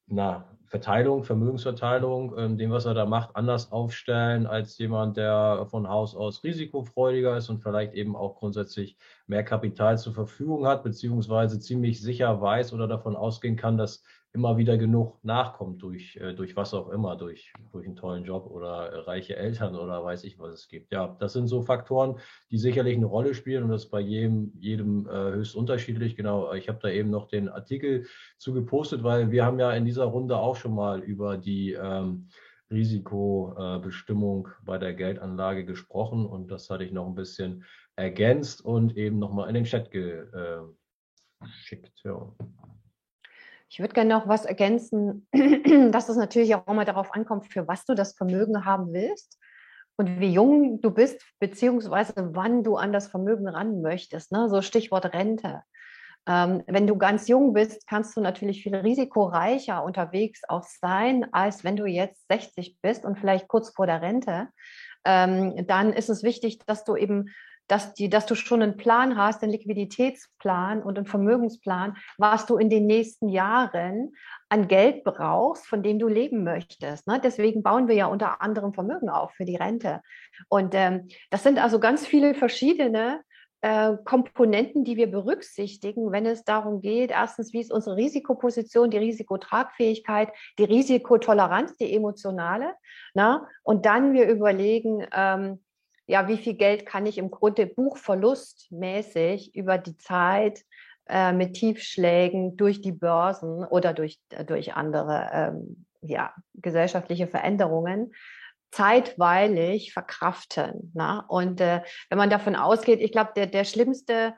na, Verteilung, Vermögensverteilung, ähm, dem, was er da macht, anders aufstellen als jemand, der von Haus aus risikofreudiger ist und vielleicht eben auch grundsätzlich mehr Kapital zur Verfügung hat, beziehungsweise ziemlich sicher weiß oder davon ausgehen kann, dass immer wieder genug nachkommt durch, äh, durch was auch immer, durch, durch einen tollen Job oder reiche Eltern oder weiß ich, was es gibt. Ja, das sind so Faktoren, die sicherlich eine Rolle spielen und das ist bei jedem, jedem äh, höchst unterschiedlich. Genau, ich habe da eben noch den Artikel zu gepostet, weil wir haben ja in dieser Runde auch schon mal über die ähm, Risikobestimmung bei der Geldanlage gesprochen und das hatte ich noch ein bisschen ergänzt und eben nochmal in den Chat äh, geschickt. Ja. Ich würde gerne noch was ergänzen, dass es natürlich auch immer darauf ankommt, für was du das Vermögen haben willst und wie jung du bist, beziehungsweise wann du an das Vermögen ran möchtest. Ne? So Stichwort Rente. Ähm, wenn du ganz jung bist, kannst du natürlich viel risikoreicher unterwegs auch sein, als wenn du jetzt 60 bist und vielleicht kurz vor der Rente. Ähm, dann ist es wichtig, dass du eben dass, die, dass du schon einen Plan hast, einen Liquiditätsplan und einen Vermögensplan, was du in den nächsten Jahren an Geld brauchst, von dem du leben möchtest. Ne? Deswegen bauen wir ja unter anderem Vermögen auf für die Rente. Und ähm, das sind also ganz viele verschiedene äh, Komponenten, die wir berücksichtigen, wenn es darum geht, erstens, wie ist unsere Risikoposition, die Risikotragfähigkeit, die Risikotoleranz, die emotionale. Na? Ne? Und dann wir überlegen, ähm, ja, wie viel Geld kann ich im Grunde buchverlustmäßig über die Zeit äh, mit Tiefschlägen durch die Börsen oder durch, äh, durch andere ähm, ja, gesellschaftliche Veränderungen zeitweilig verkraften. Na? Und äh, wenn man davon ausgeht, ich glaube, der, der schlimmste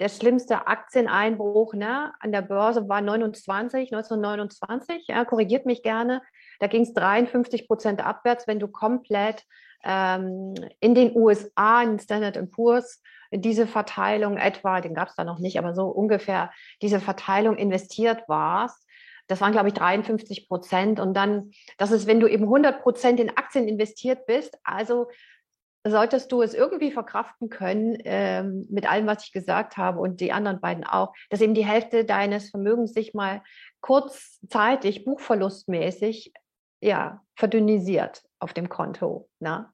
der schlimmste Aktieneinbruch ne, an der Börse war 29, 1929, ja, korrigiert mich gerne. Da ging es 53 Prozent abwärts, wenn du komplett ähm, in den USA, in Standard Poor's, diese Verteilung etwa, den gab es da noch nicht, aber so ungefähr diese Verteilung investiert warst. Das waren, glaube ich, 53 Prozent. Und dann, das ist, wenn du eben 100 Prozent in Aktien investiert bist, also solltest du es irgendwie verkraften können, ähm, mit allem, was ich gesagt habe und die anderen beiden auch, dass eben die Hälfte deines Vermögens sich mal kurzzeitig, buchverlustmäßig, ja, verdünnisiert auf dem Konto. Ne?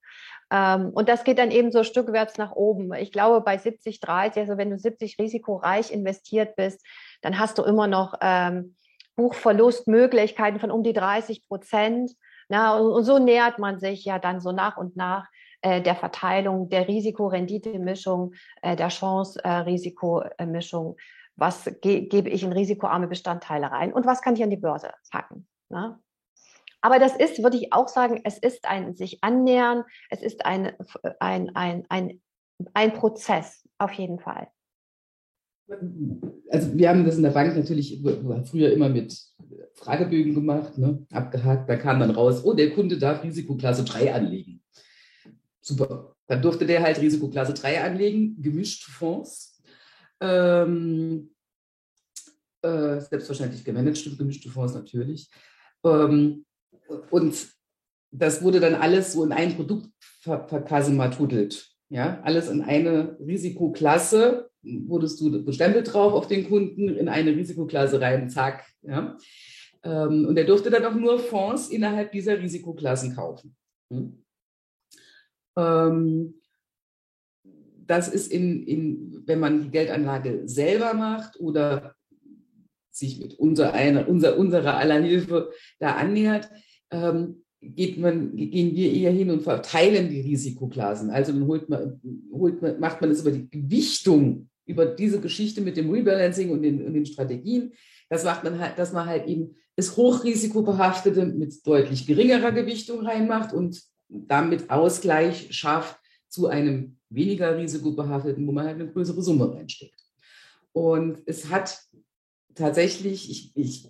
Ähm, und das geht dann eben so stückwärts nach oben. Ich glaube, bei 70, 30, also wenn du 70 risikoreich investiert bist, dann hast du immer noch ähm, Buchverlustmöglichkeiten von um die 30 Prozent. Na, und, und so nähert man sich ja dann so nach und nach äh, der Verteilung der Risiko-Rendite-Mischung, äh, der Chance-Risiko-Mischung. Was ge gebe ich in risikoarme Bestandteile rein und was kann ich an die Börse packen? Ne? Aber das ist, würde ich auch sagen, es ist ein sich annähern, es ist ein, ein, ein, ein, ein Prozess auf jeden Fall. Also wir haben das in der Bank natürlich früher immer mit Fragebögen gemacht, ne, abgehakt. Da kam dann raus, oh, der Kunde darf Risikoklasse 3 anlegen. Super. Dann durfte der halt Risikoklasse 3 anlegen, gemischte Fonds. Ähm, äh, selbstverständlich gemanagte gemischte Fonds natürlich. Ähm, und das wurde dann alles so in ein Produkt verkassematudelt. Ja, alles in eine Risikoklasse, wurdest du bestempelt drauf auf den Kunden, in eine Risikoklasse rein, zack. Ja. Ähm, und er durfte dann auch nur Fonds innerhalb dieser Risikoklassen kaufen. Hm. Ähm, das ist in, in, wenn man die Geldanlage selber macht oder sich mit unser einer, unser, unserer aller Hilfe da annähert, ähm, geht man, gehen wir eher hin und verteilen die Risikoklassen. Also dann holt man, holt man, macht man es über die Gewichtung, über diese Geschichte mit dem Rebalancing und den, und den Strategien. Das macht man halt, dass man halt eben das Hochrisikobehaftete mit deutlich geringerer Gewichtung reinmacht und damit Ausgleich schafft zu einem weniger risikobehafteten, wo man halt eine größere Summe reinsteckt. Und es hat tatsächlich, ich, ich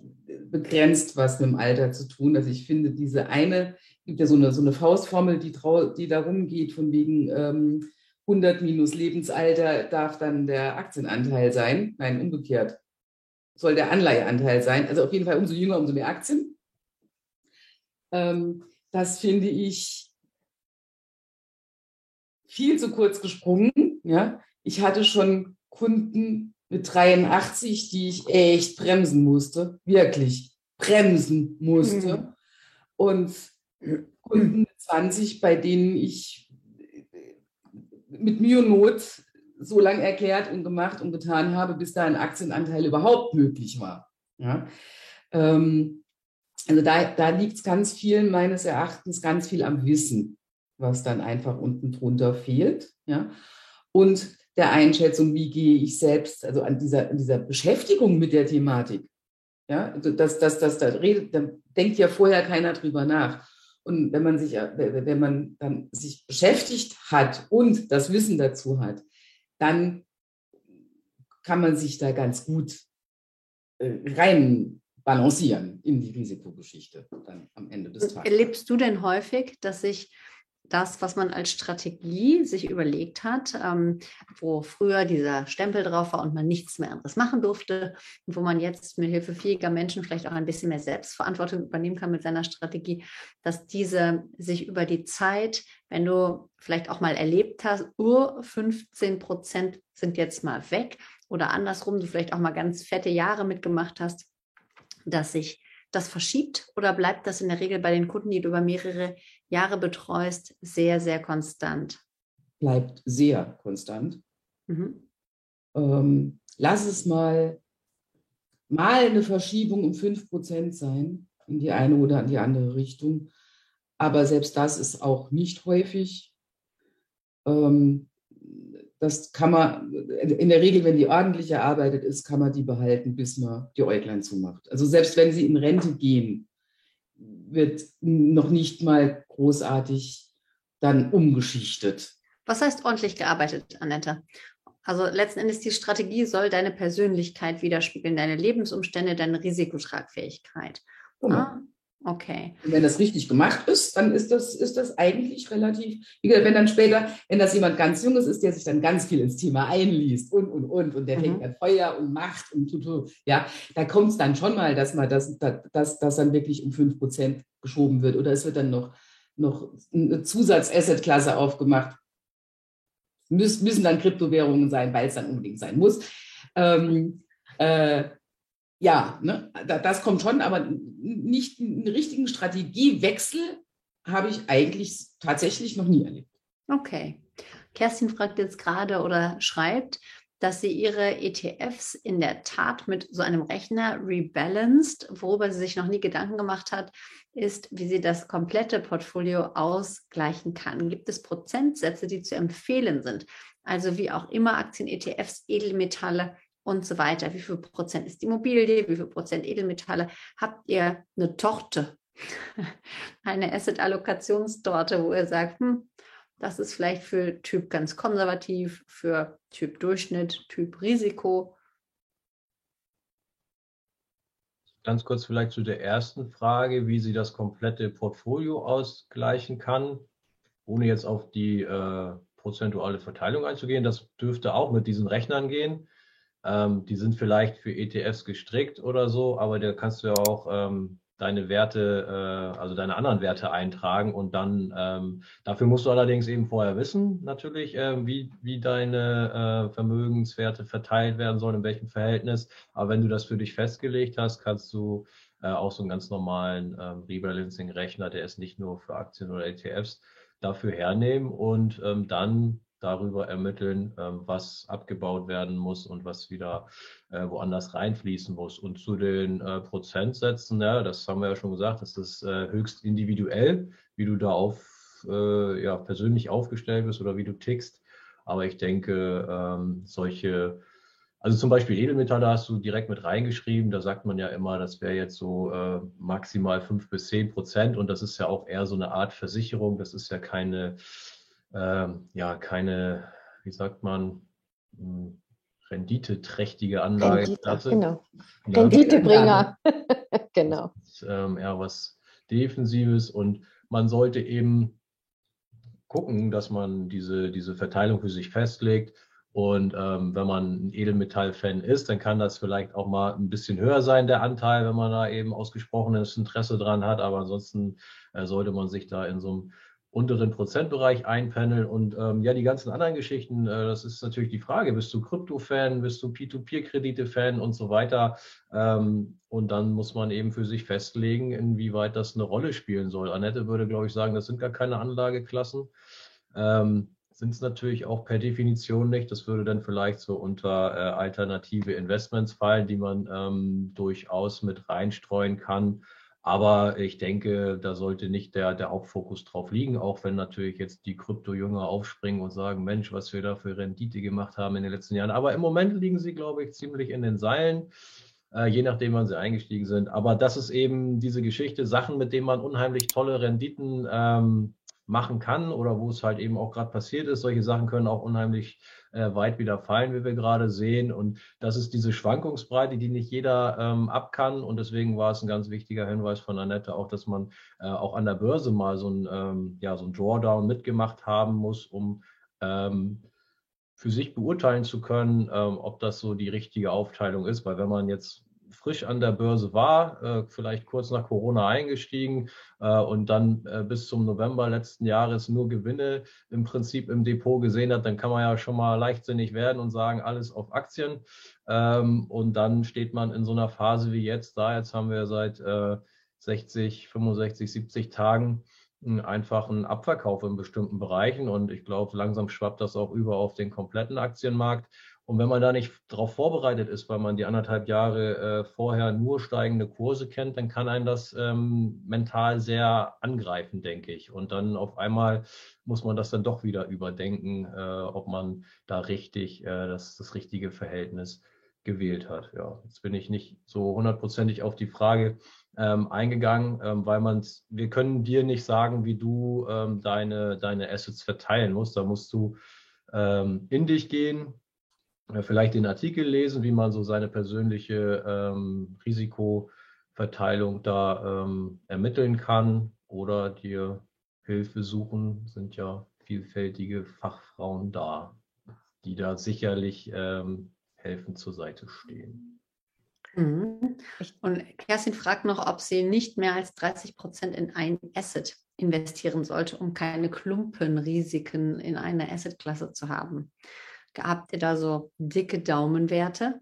begrenzt was mit dem Alter zu tun. Also ich finde diese eine, gibt ja so eine, so eine Faustformel, die, trau, die darum geht, von wegen ähm, 100 minus Lebensalter darf dann der Aktienanteil sein. Nein, umgekehrt soll der Anleiheanteil sein. Also auf jeden Fall umso jünger, umso mehr Aktien. Ähm, das finde ich viel zu kurz gesprungen. Ja? Ich hatte schon Kunden mit 83, die ich echt bremsen musste, wirklich bremsen musste. Mhm. Und Kunden mit 20, bei denen ich mit Mühe und Not so lange erklärt und gemacht und getan habe, bis da ein Aktienanteil überhaupt möglich war. Ja? Ähm, also da, da liegt es ganz viel, meines Erachtens, ganz viel am Wissen, was dann einfach unten drunter fehlt. Ja? Und der Einschätzung, wie gehe ich selbst, also an dieser, an dieser Beschäftigung mit der Thematik. Ja, also das, das, das, da redet, da denkt ja vorher keiner drüber nach. Und wenn man sich, wenn man dann sich beschäftigt hat und das Wissen dazu hat, dann kann man sich da ganz gut äh, rein balancieren in die Risikogeschichte dann am Ende des Tages. Erlebst du denn häufig, dass sich das, was man als Strategie sich überlegt hat, ähm, wo früher dieser Stempel drauf war und man nichts mehr anderes machen durfte, und wo man jetzt mit Hilfe fähiger Menschen vielleicht auch ein bisschen mehr Selbstverantwortung übernehmen kann mit seiner Strategie, dass diese sich über die Zeit, wenn du vielleicht auch mal erlebt hast, Ur 15 Prozent sind jetzt mal weg oder andersrum, du vielleicht auch mal ganz fette Jahre mitgemacht hast, dass sich das verschiebt oder bleibt das in der Regel bei den Kunden, die du über mehrere Jahre betreust, sehr, sehr konstant? Bleibt sehr konstant. Mhm. Ähm, lass es mal, mal eine Verschiebung um 5% sein, in die eine oder in die andere Richtung. Aber selbst das ist auch nicht häufig. Ähm, das kann man, in der Regel, wenn die ordentlich erarbeitet ist, kann man die behalten, bis man die Äuglein zumacht. Also selbst wenn sie in Rente gehen, wird noch nicht mal großartig dann umgeschichtet. Was heißt ordentlich gearbeitet, Annette? Also letzten Endes die Strategie soll deine Persönlichkeit widerspiegeln, deine Lebensumstände, deine Risikotragfähigkeit. Genau. Ah, okay. Und wenn das richtig gemacht ist, dann ist das, ist das eigentlich relativ, wie gesagt, wenn dann später, wenn das jemand ganz Junges ist, der sich dann ganz viel ins Thema einliest und, und, und, und der mhm. fängt an Feuer und Macht und tutu, ja, da kommt es dann schon mal, dass man das, das, das, dann wirklich um 5% geschoben wird oder es wird dann noch noch eine Zusatz-Asset-Klasse aufgemacht. Müs müssen dann Kryptowährungen sein, weil es dann unbedingt sein muss. Ähm, äh, ja, ne, das kommt schon, aber nicht einen richtigen Strategiewechsel habe ich eigentlich tatsächlich noch nie erlebt. Okay. Kerstin fragt jetzt gerade oder schreibt, dass sie ihre ETFs in der Tat mit so einem Rechner rebalanced, worüber sie sich noch nie Gedanken gemacht hat, ist, wie sie das komplette Portfolio ausgleichen kann. Gibt es Prozentsätze, die zu empfehlen sind? Also wie auch immer Aktien, ETFs, Edelmetalle und so weiter. Wie viel Prozent ist Immobilie? Wie viel Prozent Edelmetalle? Habt ihr eine Torte? eine Asset-Allokationstorte, wo ihr sagt, hm, das ist vielleicht für Typ ganz konservativ, für Typ Durchschnitt, Typ Risiko. Ganz kurz vielleicht zu der ersten Frage, wie sie das komplette Portfolio ausgleichen kann, ohne jetzt auf die äh, prozentuale Verteilung einzugehen. Das dürfte auch mit diesen Rechnern gehen. Ähm, die sind vielleicht für ETFs gestrickt oder so, aber da kannst du ja auch ähm, deine Werte, äh, also deine anderen Werte eintragen und dann ähm, dafür musst du allerdings eben vorher wissen, natürlich, äh, wie, wie deine äh, Vermögenswerte verteilt werden sollen, in welchem Verhältnis. Aber wenn du das für dich festgelegt hast, kannst du äh, auch so einen ganz normalen ähm, Rebalancing-Rechner, der ist nicht nur für Aktien oder ETFs, dafür hernehmen und ähm, dann darüber ermitteln, ähm, was abgebaut werden muss und was wieder äh, woanders reinfließen muss. Und zu den äh, Prozentsätzen, ja, das haben wir ja schon gesagt, das ist äh, höchst individuell, wie du da auf, ja, persönlich aufgestellt bist oder wie du tickst. Aber ich denke, ähm, solche also zum Beispiel Edelmetalle hast du direkt mit reingeschrieben. Da sagt man ja immer, das wäre jetzt so maximal fünf bis zehn Prozent. Und das ist ja auch eher so eine Art Versicherung. Das ist ja keine ähm, ja keine, wie sagt man, hm, renditeträchtige Anlageklasse. Rendite, genau. Ne? Renditebringer. genau. Ist, ähm, eher was Defensives und man sollte eben gucken, dass man diese, diese Verteilung für sich festlegt. Und ähm, wenn man ein Edelmetall-Fan ist, dann kann das vielleicht auch mal ein bisschen höher sein, der Anteil, wenn man da eben ausgesprochenes Interesse dran hat. Aber ansonsten äh, sollte man sich da in so einem unteren Prozentbereich einpendeln. Und ähm, ja, die ganzen anderen Geschichten, äh, das ist natürlich die Frage, bist du Krypto-Fan, bist du P2P-Kredite-Fan und so weiter. Ähm, und dann muss man eben für sich festlegen, inwieweit das eine Rolle spielen soll. Annette würde, glaube ich, sagen, das sind gar keine Anlageklassen. Ähm, sind es natürlich auch per Definition nicht. Das würde dann vielleicht so unter äh, alternative Investments fallen, die man ähm, durchaus mit reinstreuen kann. Aber ich denke, da sollte nicht der, der Hauptfokus drauf liegen, auch wenn natürlich jetzt die Krypto-Jünger aufspringen und sagen, Mensch, was wir da für Rendite gemacht haben in den letzten Jahren. Aber im Moment liegen sie, glaube ich, ziemlich in den Seilen, äh, je nachdem, wann sie eingestiegen sind. Aber das ist eben diese Geschichte, Sachen, mit denen man unheimlich tolle Renditen ähm, machen kann oder wo es halt eben auch gerade passiert ist. Solche Sachen können auch unheimlich äh, weit wieder fallen, wie wir gerade sehen. Und das ist diese Schwankungsbreite, die nicht jeder ähm, ab kann. Und deswegen war es ein ganz wichtiger Hinweis von Annette auch, dass man äh, auch an der Börse mal so ein, ähm, ja, so ein Drawdown mitgemacht haben muss, um ähm, für sich beurteilen zu können, ähm, ob das so die richtige Aufteilung ist. Weil wenn man jetzt frisch an der Börse war, äh, vielleicht kurz nach Corona eingestiegen äh, und dann äh, bis zum November letzten Jahres nur Gewinne im Prinzip im Depot gesehen hat, dann kann man ja schon mal leichtsinnig werden und sagen, alles auf Aktien. Ähm, und dann steht man in so einer Phase wie jetzt da. Jetzt haben wir seit 60, 65, 70 Tagen einfach einen Abverkauf in bestimmten Bereichen und ich glaube, langsam schwappt das auch über auf den kompletten Aktienmarkt. Und wenn man da nicht darauf vorbereitet ist, weil man die anderthalb Jahre äh, vorher nur steigende Kurse kennt, dann kann einen das ähm, mental sehr angreifen, denke ich. Und dann auf einmal muss man das dann doch wieder überdenken, äh, ob man da richtig äh, das, das richtige Verhältnis gewählt hat. Ja, jetzt bin ich nicht so hundertprozentig auf die Frage ähm, eingegangen, ähm, weil man wir können dir nicht sagen, wie du ähm, deine, deine Assets verteilen musst. Da musst du ähm, in dich gehen, vielleicht den Artikel lesen, wie man so seine persönliche ähm, Risikoverteilung da ähm, ermitteln kann oder dir Hilfe suchen, sind ja vielfältige Fachfrauen da, die da sicherlich ähm, helfen zur Seite stehen. Mhm. Und Kerstin fragt noch, ob sie nicht mehr als 30 Prozent in ein Asset investieren sollte, um keine Klumpenrisiken in einer Assetklasse zu haben. Habt ihr da so dicke Daumenwerte?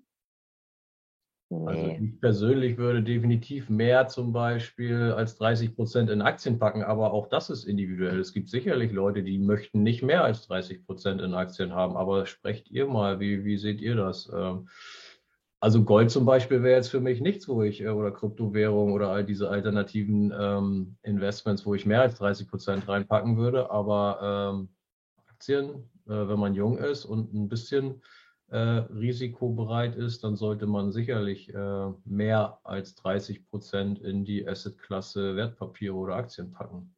Also ich persönlich würde definitiv mehr zum Beispiel als 30 Prozent in Aktien packen, aber auch das ist individuell. Es gibt sicherlich Leute, die möchten nicht mehr als 30 Prozent in Aktien haben, aber sprecht ihr mal, wie, wie seht ihr das? Ähm, also Gold zum Beispiel wäre jetzt für mich nichts, wo ich, äh, oder Kryptowährung oder all diese alternativen ähm, Investments, wo ich mehr als 30 Prozent reinpacken würde, aber ähm, Aktien wenn man jung ist und ein bisschen äh, risikobereit ist, dann sollte man sicherlich äh, mehr als 30 Prozent in die Assetklasse Wertpapiere oder Aktien packen.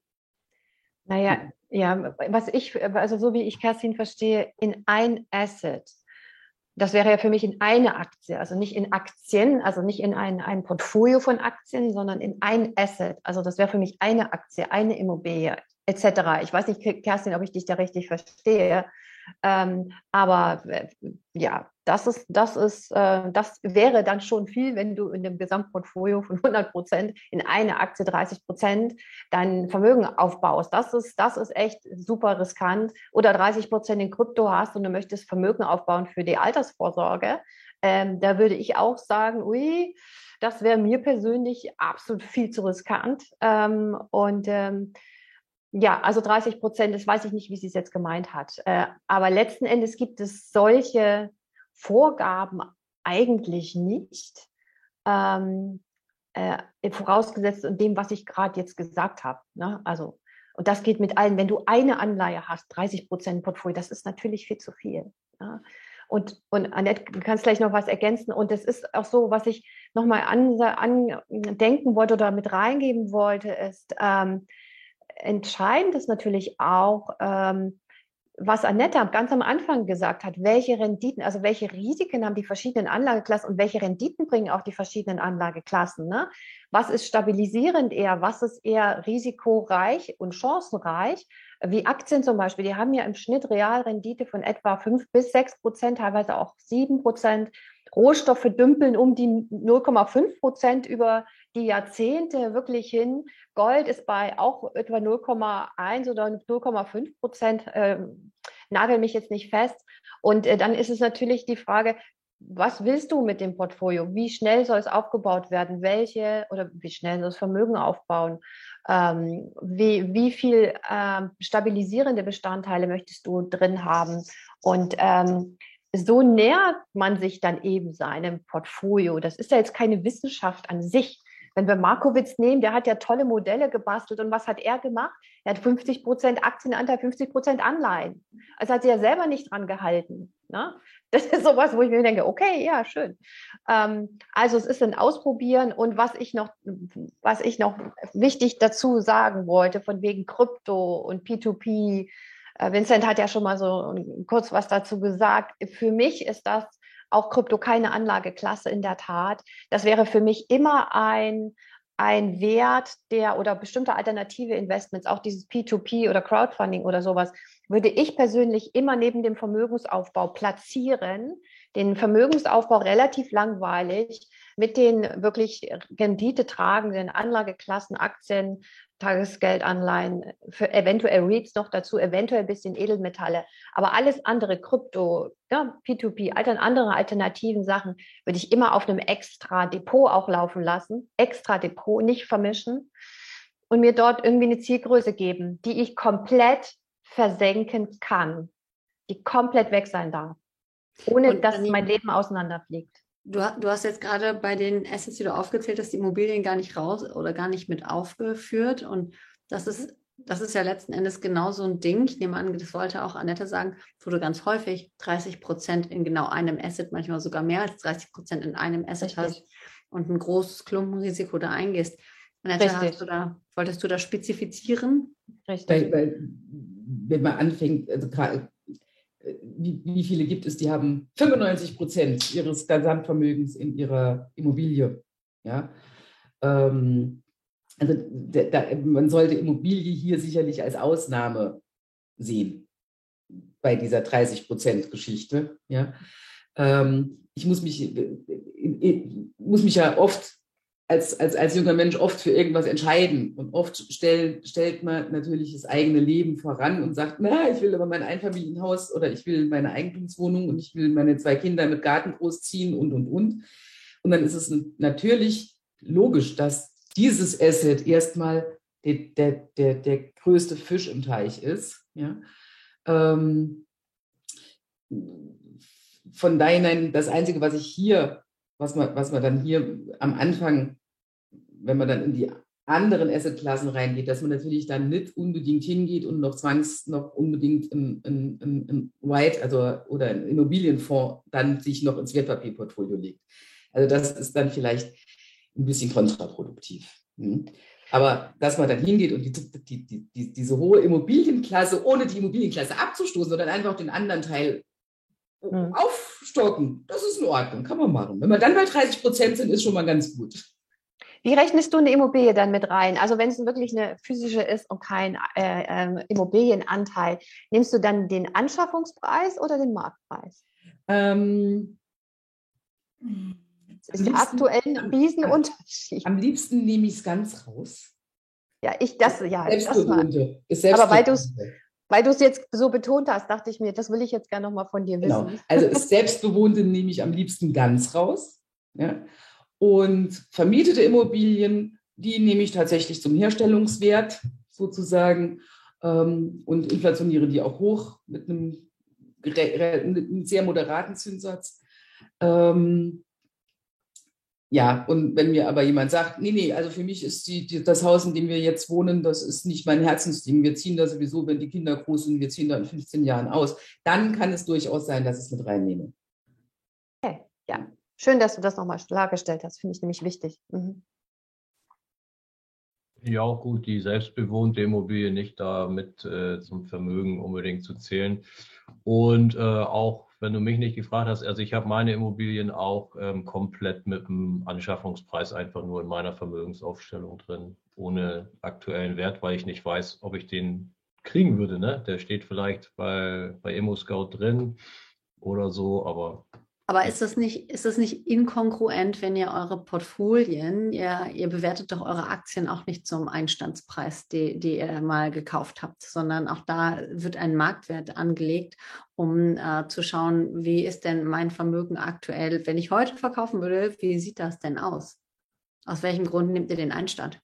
Naja, ja, was ich, also so wie ich Kerstin verstehe, in ein Asset. Das wäre ja für mich in eine Aktie, also nicht in Aktien, also nicht in ein, ein Portfolio von Aktien, sondern in ein Asset. Also das wäre für mich eine Aktie, eine Immobilie etc. Ich weiß nicht, Kerstin, ob ich dich da richtig verstehe. Ähm, aber äh, ja, das ist, das ist, äh, das wäre dann schon viel, wenn du in dem Gesamtportfolio von 100 Prozent in eine Aktie 30 Prozent dein Vermögen aufbaust. Das ist, das ist echt super riskant. Oder 30 Prozent in Krypto hast und du möchtest Vermögen aufbauen für die Altersvorsorge. Ähm, da würde ich auch sagen, ui, das wäre mir persönlich absolut viel zu riskant. Ähm, und ähm, ja, also 30 Prozent, das weiß ich nicht, wie sie es jetzt gemeint hat. Äh, aber letzten Endes gibt es solche Vorgaben eigentlich nicht, ähm, äh, vorausgesetzt in dem, was ich gerade jetzt gesagt habe. Ne? Also, und das geht mit allen. Wenn du eine Anleihe hast, 30 Prozent Portfolio, das ist natürlich viel zu viel. Ne? Und, und Annette, du kannst gleich noch was ergänzen. Und das ist auch so, was ich nochmal andenken an wollte oder mit reingeben wollte, ist, ähm, entscheidend ist natürlich auch, ähm, was Annette ganz am Anfang gesagt hat, welche Renditen, also welche Risiken haben die verschiedenen Anlageklassen und welche Renditen bringen auch die verschiedenen Anlageklassen. Ne? Was ist stabilisierend eher, was ist eher risikoreich und chancenreich? Wie Aktien zum Beispiel, die haben ja im Schnitt Realrendite von etwa fünf bis sechs Prozent, teilweise auch sieben Prozent. Rohstoffe dümpeln um die 0,5 Prozent über die Jahrzehnte wirklich hin. Gold ist bei auch etwa 0,1 oder 0,5 Prozent. Ähm, nagel mich jetzt nicht fest. Und äh, dann ist es natürlich die Frage, was willst du mit dem Portfolio? Wie schnell soll es aufgebaut werden? Welche oder wie schnell soll es Vermögen aufbauen? Ähm, wie, wie viel ähm, stabilisierende Bestandteile möchtest du drin haben? Und ähm, so nähert man sich dann eben seinem Portfolio. Das ist ja jetzt keine Wissenschaft an sich. Wenn wir Markowitz nehmen, der hat ja tolle Modelle gebastelt. Und was hat er gemacht? Er hat 50 Prozent Aktienanteil, 50 Prozent Anleihen. Also hat sie ja selber nicht dran gehalten. Ne? Das ist sowas, wo ich mir denke, okay, ja, schön. Ähm, also es ist ein Ausprobieren. Und was ich noch, was ich noch wichtig dazu sagen wollte, von wegen Krypto und P2P, äh, Vincent hat ja schon mal so kurz was dazu gesagt. Für mich ist das auch Krypto keine Anlageklasse in der Tat. Das wäre für mich immer ein, ein Wert der oder bestimmte alternative Investments, auch dieses P2P oder Crowdfunding oder sowas, würde ich persönlich immer neben dem Vermögensaufbau platzieren. Den Vermögensaufbau relativ langweilig mit den wirklich renditetragenden Anlageklassen, Aktien, Tagesgeldanleihen, für eventuell REITs noch dazu, eventuell ein bisschen Edelmetalle. Aber alles andere, Krypto, ja, P2P, all andere alternativen Sachen, würde ich immer auf einem extra Depot auch laufen lassen. Extra Depot, nicht vermischen. Und mir dort irgendwie eine Zielgröße geben, die ich komplett versenken kann, die komplett weg sein darf, ohne dass mein Leben auseinanderfliegt. Du, du, hast jetzt gerade bei den Assets, die du aufgezählt hast, die Immobilien gar nicht raus oder gar nicht mit aufgeführt. Und das ist, das ist ja letzten Endes genau so ein Ding. Ich nehme an, das wollte auch Annette sagen, wo du ganz häufig 30 Prozent in genau einem Asset, manchmal sogar mehr als 30 Prozent in einem Asset Richtig. hast und ein großes Klumpenrisiko da eingehst. Annette, hast du da, wolltest du da spezifizieren? Richtig. Weil, weil, wenn man anfängt, also wie, wie, viele gibt es, die haben 95 Prozent ihres Gesamtvermögens in ihrer Immobilie. Ja? Ähm, also da, da, man sollte Immobilie hier sicherlich als Ausnahme sehen bei dieser 30 Prozent Geschichte. Ja? Ähm, ich muss mich, ich äh, äh, muss mich ja oft als, als, als junger Mensch oft für irgendwas entscheiden. Und oft stell, stellt man natürlich das eigene Leben voran und sagt, na, ich will aber mein Einfamilienhaus oder ich will meine Eigentumswohnung und ich will meine zwei Kinder mit Garten großziehen und, und, und. Und dann ist es natürlich logisch, dass dieses Asset erstmal der, der, der, der größte Fisch im Teich ist. Ja? Ähm, von daher, das Einzige, was ich hier was man, was man dann hier am Anfang, wenn man dann in die anderen Assetklassen reingeht, dass man natürlich dann nicht unbedingt hingeht und noch zwangs noch unbedingt im, White, also oder im Immobilienfonds dann sich noch ins Wertpapierportfolio legt. Also das ist dann vielleicht ein bisschen kontraproduktiv. Hm. Aber dass man dann hingeht und die, die, die, diese hohe Immobilienklasse, ohne die Immobilienklasse abzustoßen, sondern einfach den anderen Teil mhm. aufstocken. Das ist in Ordnung, kann man machen. Wenn wir dann bei 30 Prozent sind, ist schon mal ganz gut. Wie rechnest du eine Immobilie dann mit rein? Also wenn es wirklich eine physische ist und kein äh, äh, Immobilienanteil, nimmst du dann den Anschaffungspreis oder den Marktpreis? Ähm, das ist aktuell ein Riesenunterschied. Am liebsten nehme ich es ganz raus. Ja, ich das, ja. Selbstbewohnte. Aber weil du es weil du es jetzt so betont hast, dachte ich mir, das will ich jetzt gerne nochmal von dir genau. wissen. Genau. Also Selbstbewohnte nehme ich am liebsten ganz raus. Ja? Und vermietete Immobilien, die nehme ich tatsächlich zum Herstellungswert sozusagen ähm, und inflationiere die auch hoch mit einem, mit einem sehr moderaten Zinssatz. Ähm, ja, und wenn mir aber jemand sagt, nee, nee, also für mich ist die, die, das Haus, in dem wir jetzt wohnen, das ist nicht mein Herzensding. Wir ziehen da sowieso, wenn die Kinder groß sind, wir ziehen da in 15 Jahren aus. Dann kann es durchaus sein, dass ich es mit reinnehme. Okay, ja. Schön, dass du das nochmal klargestellt hast. Finde ich nämlich wichtig. Mhm. Ja, auch gut, die selbstbewohnte Immobilie nicht da mit äh, zum Vermögen unbedingt zu zählen. Und äh, auch, wenn du mich nicht gefragt hast, also ich habe meine Immobilien auch ähm, komplett mit dem Anschaffungspreis einfach nur in meiner Vermögensaufstellung drin, ohne aktuellen Wert, weil ich nicht weiß, ob ich den kriegen würde. Ne? Der steht vielleicht bei, bei ImmoScout drin oder so, aber aber ist das nicht, ist das nicht inkongruent, wenn ihr eure Portfolien, ihr, ihr bewertet doch eure Aktien auch nicht zum Einstandspreis, die, die ihr mal gekauft habt, sondern auch da wird ein Marktwert angelegt, um äh, zu schauen, wie ist denn mein Vermögen aktuell, wenn ich heute verkaufen würde, wie sieht das denn aus? Aus welchem Grund nehmt ihr den Einstand?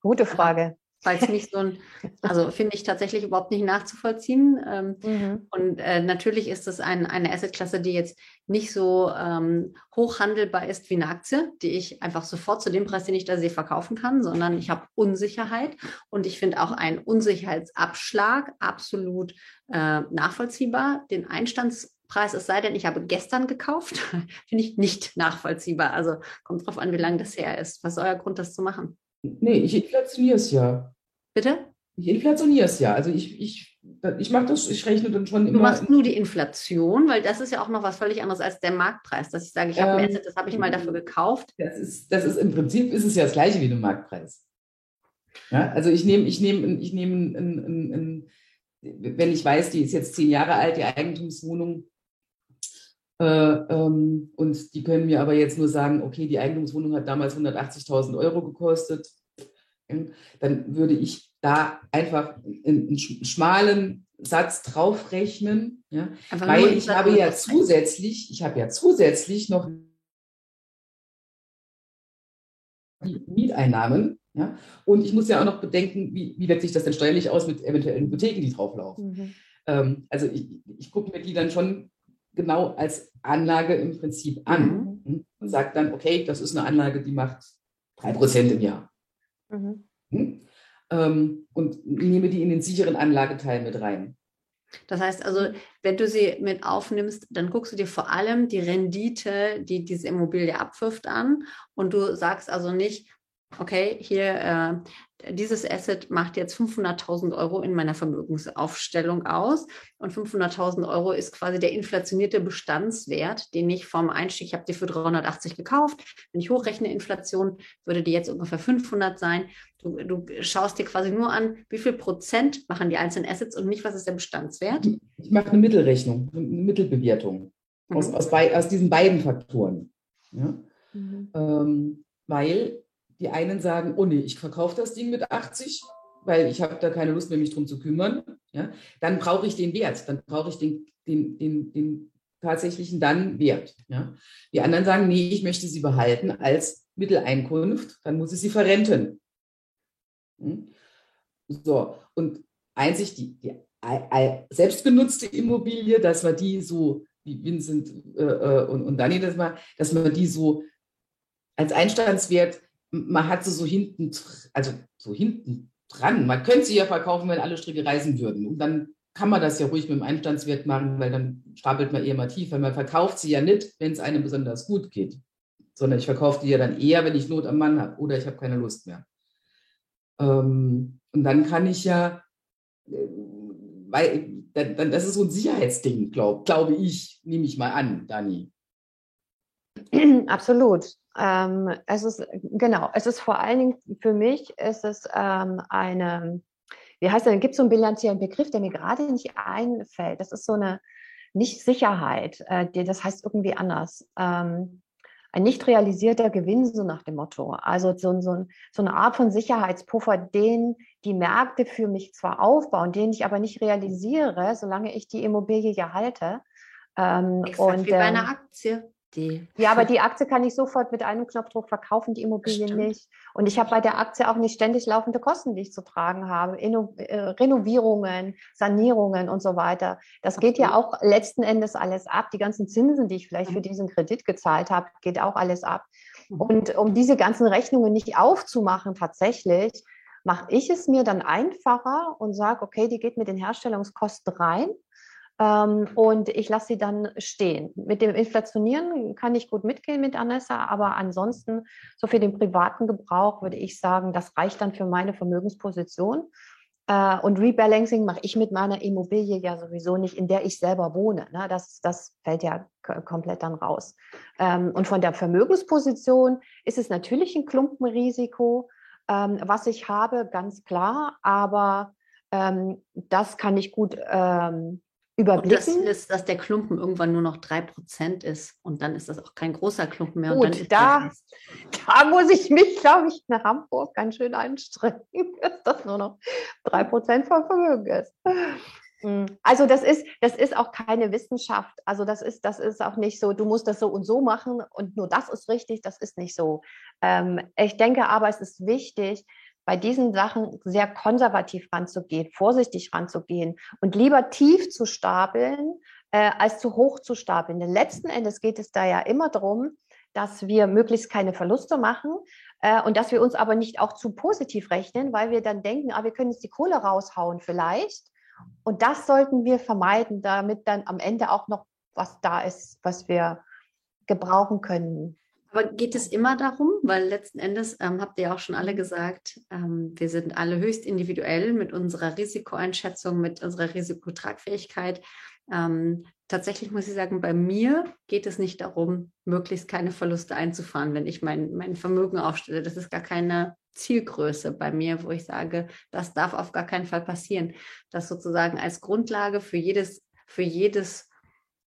Gute Frage weil es nicht so ein, also finde ich tatsächlich überhaupt nicht nachzuvollziehen. Ähm, mhm. Und äh, natürlich ist es ein, eine Assetklasse, die jetzt nicht so ähm, hoch handelbar ist wie eine Aktie, die ich einfach sofort zu dem Preis, den ich da sehe, verkaufen kann, sondern ich habe Unsicherheit und ich finde auch einen Unsicherheitsabschlag absolut äh, nachvollziehbar. Den Einstandspreis, es sei denn, ich habe gestern gekauft, finde ich nicht nachvollziehbar. Also kommt drauf an, wie lange das her ist. Was ist euer Grund, das zu machen? Nee, ich inflationiere es ja. Bitte? Ich inflationiere es ja. Also ich, ich, ich mache das, ich rechne dann schon immer. Du machst nur die Inflation, weil das ist ja auch noch was völlig anderes als der Marktpreis, dass ich sage, ich habe ähm, das habe ich mal dafür gekauft. Das ist, das ist im Prinzip ist es ja das gleiche wie ein Marktpreis. Ja, also ich nehme, ich nehme, ich nehme, wenn ich weiß, die ist jetzt zehn Jahre alt, die Eigentumswohnung, ähm, und die können mir aber jetzt nur sagen, okay, die Eigentumswohnung hat damals 180.000 Euro gekostet. Dann würde ich da einfach einen schmalen Satz draufrechnen, ja, weil ich habe ja zusätzlich, ich habe ja zusätzlich noch Mieteinnahmen, ja, und ich muss ja auch noch bedenken, wie, wie wirkt sich das denn steuerlich aus mit eventuellen Hypotheken, die drauflaufen. Mhm. Ähm, also ich, ich gucke mir die dann schon genau als Anlage im Prinzip an mhm. und sagt dann, okay, das ist eine Anlage, die macht 3% im Jahr. Mhm. Hm? Ähm, und nehme die in den sicheren Anlageteil mit rein. Das heißt also, wenn du sie mit aufnimmst, dann guckst du dir vor allem die Rendite, die diese Immobilie abwirft, an und du sagst also nicht, okay, hier äh, dieses Asset macht jetzt 500.000 Euro in meiner Vermögensaufstellung aus und 500.000 Euro ist quasi der inflationierte Bestandswert, den ich vom Einstieg, ich habe die für 380 gekauft, wenn ich hochrechne Inflation, würde die jetzt ungefähr 500 sein. Du, du schaust dir quasi nur an, wie viel Prozent machen die einzelnen Assets und nicht, was ist der Bestandswert. Ich mache eine Mittelrechnung, eine Mittelbewertung mhm. aus, aus, aus, diesen beiden Faktoren. Ja? Mhm. Ähm, weil die einen sagen, oh nee, ich verkaufe das Ding mit 80, weil ich habe da keine Lust mehr, mich drum zu kümmern. Ja? Dann brauche ich den Wert, dann brauche ich den, den, den, den tatsächlichen dann Wert. Ja? Die anderen sagen, nee, ich möchte sie behalten als Mitteleinkunft, dann muss ich sie verrenten. Hm? So, und einzig die, die selbstgenutzte Immobilie, dass man die so, wie Vincent äh, äh, und, und Dani das mal, dass man die so als Einstandswert man hat sie so hinten, also so hinten dran. Man könnte sie ja verkaufen, wenn alle Stricke reisen würden. Und dann kann man das ja ruhig mit dem Einstandswert machen, weil dann stapelt man eher mal tief, weil man verkauft sie ja nicht, wenn es einem besonders gut geht, sondern ich verkaufe die ja dann eher, wenn ich Not am Mann habe oder ich habe keine Lust mehr. Ähm, und dann kann ich ja, äh, weil dann, das ist so ein Sicherheitsding, glaube glaub ich, nehme ich mal an, Dani. Absolut. Ähm, es ist, genau, es ist vor allen Dingen für mich, ist es ähm, eine, wie heißt das, gibt es so einen bilanziellen Begriff, der mir gerade nicht einfällt. Das ist so eine Nicht-Sicherheit, äh, das heißt irgendwie anders. Ähm, ein nicht realisierter Gewinn, so nach dem Motto. Also so, so, so, eine Art von Sicherheitspuffer, den die Märkte für mich zwar aufbauen, den ich aber nicht realisiere, solange ich die Immobilie halte. Ähm, Exakt und, wie bei einer ähm, Aktie. Die ja, aber die Aktie kann ich sofort mit einem Knopfdruck verkaufen, die Immobilie Stimmt. nicht. Und ich habe bei der Aktie auch nicht ständig laufende Kosten, die ich zu tragen habe. Inno äh, Renovierungen, Sanierungen und so weiter. Das geht ja auch letzten Endes alles ab. Die ganzen Zinsen, die ich vielleicht für diesen Kredit gezahlt habe, geht auch alles ab. Mhm. Und um diese ganzen Rechnungen nicht aufzumachen, tatsächlich, mache ich es mir dann einfacher und sage, okay, die geht mit den Herstellungskosten rein Ähm, und ich lasse sie dann stehen. Mit dem Inflationieren kann ich gut mitgehen mit Anessa, aber ansonsten, so für den privaten Gebrauch würde ich sagen, das reicht dann für meine Vermögensposition. Äh, und Rebalancing mache ich mit meiner Immobilie ja sowieso nicht, in der ich selber wohne. Ne? Das, das fällt ja komplett dann raus. Ähm, und von der Vermögensposition ist es natürlich ein Klumpenrisiko, ähm, was ich habe, ganz klar. Aber ähm, das kann ich gut überblicken. Und das ist, dass der Klumpen irgendwann nur noch 3% ist und dann ist das auch kein großer Klumpen mehr. Gut, da, da muss ich mich, glaube ich, nach Hamburg ganz schön anstrengen, dass das nur noch 3% vom Vermögen ist. Hm. Also das ist, das ist auch keine Wissenschaft. Also das ist, das ist auch nicht so, du musst das so und so machen und nur das ist richtig, das ist nicht so. Ähm, ich denke aber, es ist wichtig, bei diesen Sachen sehr konservativ ranzugehen, vorsichtig ranzugehen und lieber tief zu stapeln, äh, als zu hoch zu stapeln. Denn letzten Endes geht es da ja immer darum, dass wir möglichst keine Verluste machen äh, und dass wir uns aber nicht auch zu positiv rechnen, weil wir dann denken, ah, wir können jetzt die Kohle raushauen vielleicht. Und das sollten wir vermeiden, damit dann am Ende auch noch was da ist, was wir gebrauchen können. Aber geht es immer darum, weil letzten Endes ähm, habt ihr auch schon alle gesagt, ähm, wir sind alle höchst individuell mit unserer Risikoeinschätzung, mit unserer Risikotragfähigkeit. Ähm, tatsächlich muss ich sagen, bei mir geht es nicht darum, möglichst keine Verluste einzufahren, wenn ich mein, mein Vermögen aufstelle. Das ist gar keine Zielgröße bei mir, wo ich sage, das darf auf gar keinen Fall passieren. Das sozusagen als Grundlage für jedes, für jedes,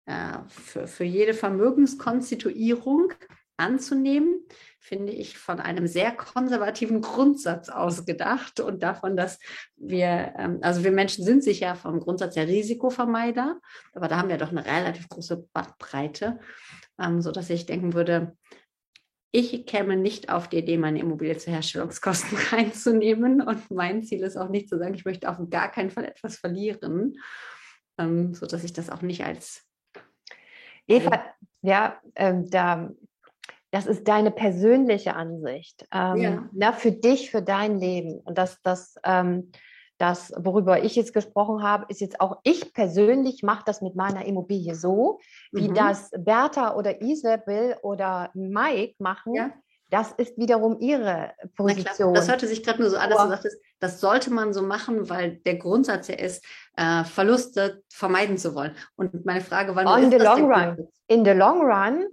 äh, für, für jede Vermögenskonstituierung anzunehmen, finde ich von einem sehr konservativen Grundsatz ausgedacht und davon, dass wir, ähm, also wir Menschen sind sicher vom Grundsatz der Risikovermeider, aber da haben wir doch eine relativ große Bandbreite, ähm, sodass ich denken würde, ich käme nicht auf die Idee, meine Immobilie zu Herstellungskosten reinzunehmen. Und mein Ziel ist auch nicht zu sagen, ich möchte auf gar keinen Fall etwas verlieren, ähm, sodass ich das auch nicht als Eva, ja, ähm, da das ist deine persönliche Ansicht. Ähm, ja. na, für dich, für dein Leben. Und das, das, ähm, das, worüber ich jetzt gesprochen habe, ist jetzt auch, ich persönlich mache das mit meiner Immobilie so, wie mhm. das Bertha oder Isabel oder Mike machen. Ja. Das ist wiederum ihre Position. Das hörte sich gerade nur so an, dass du sagtest, das sollte man so machen, weil der Grundsatz ja ist, äh, Verluste vermeiden zu wollen. Und meine Frage war, On the long run. In the long run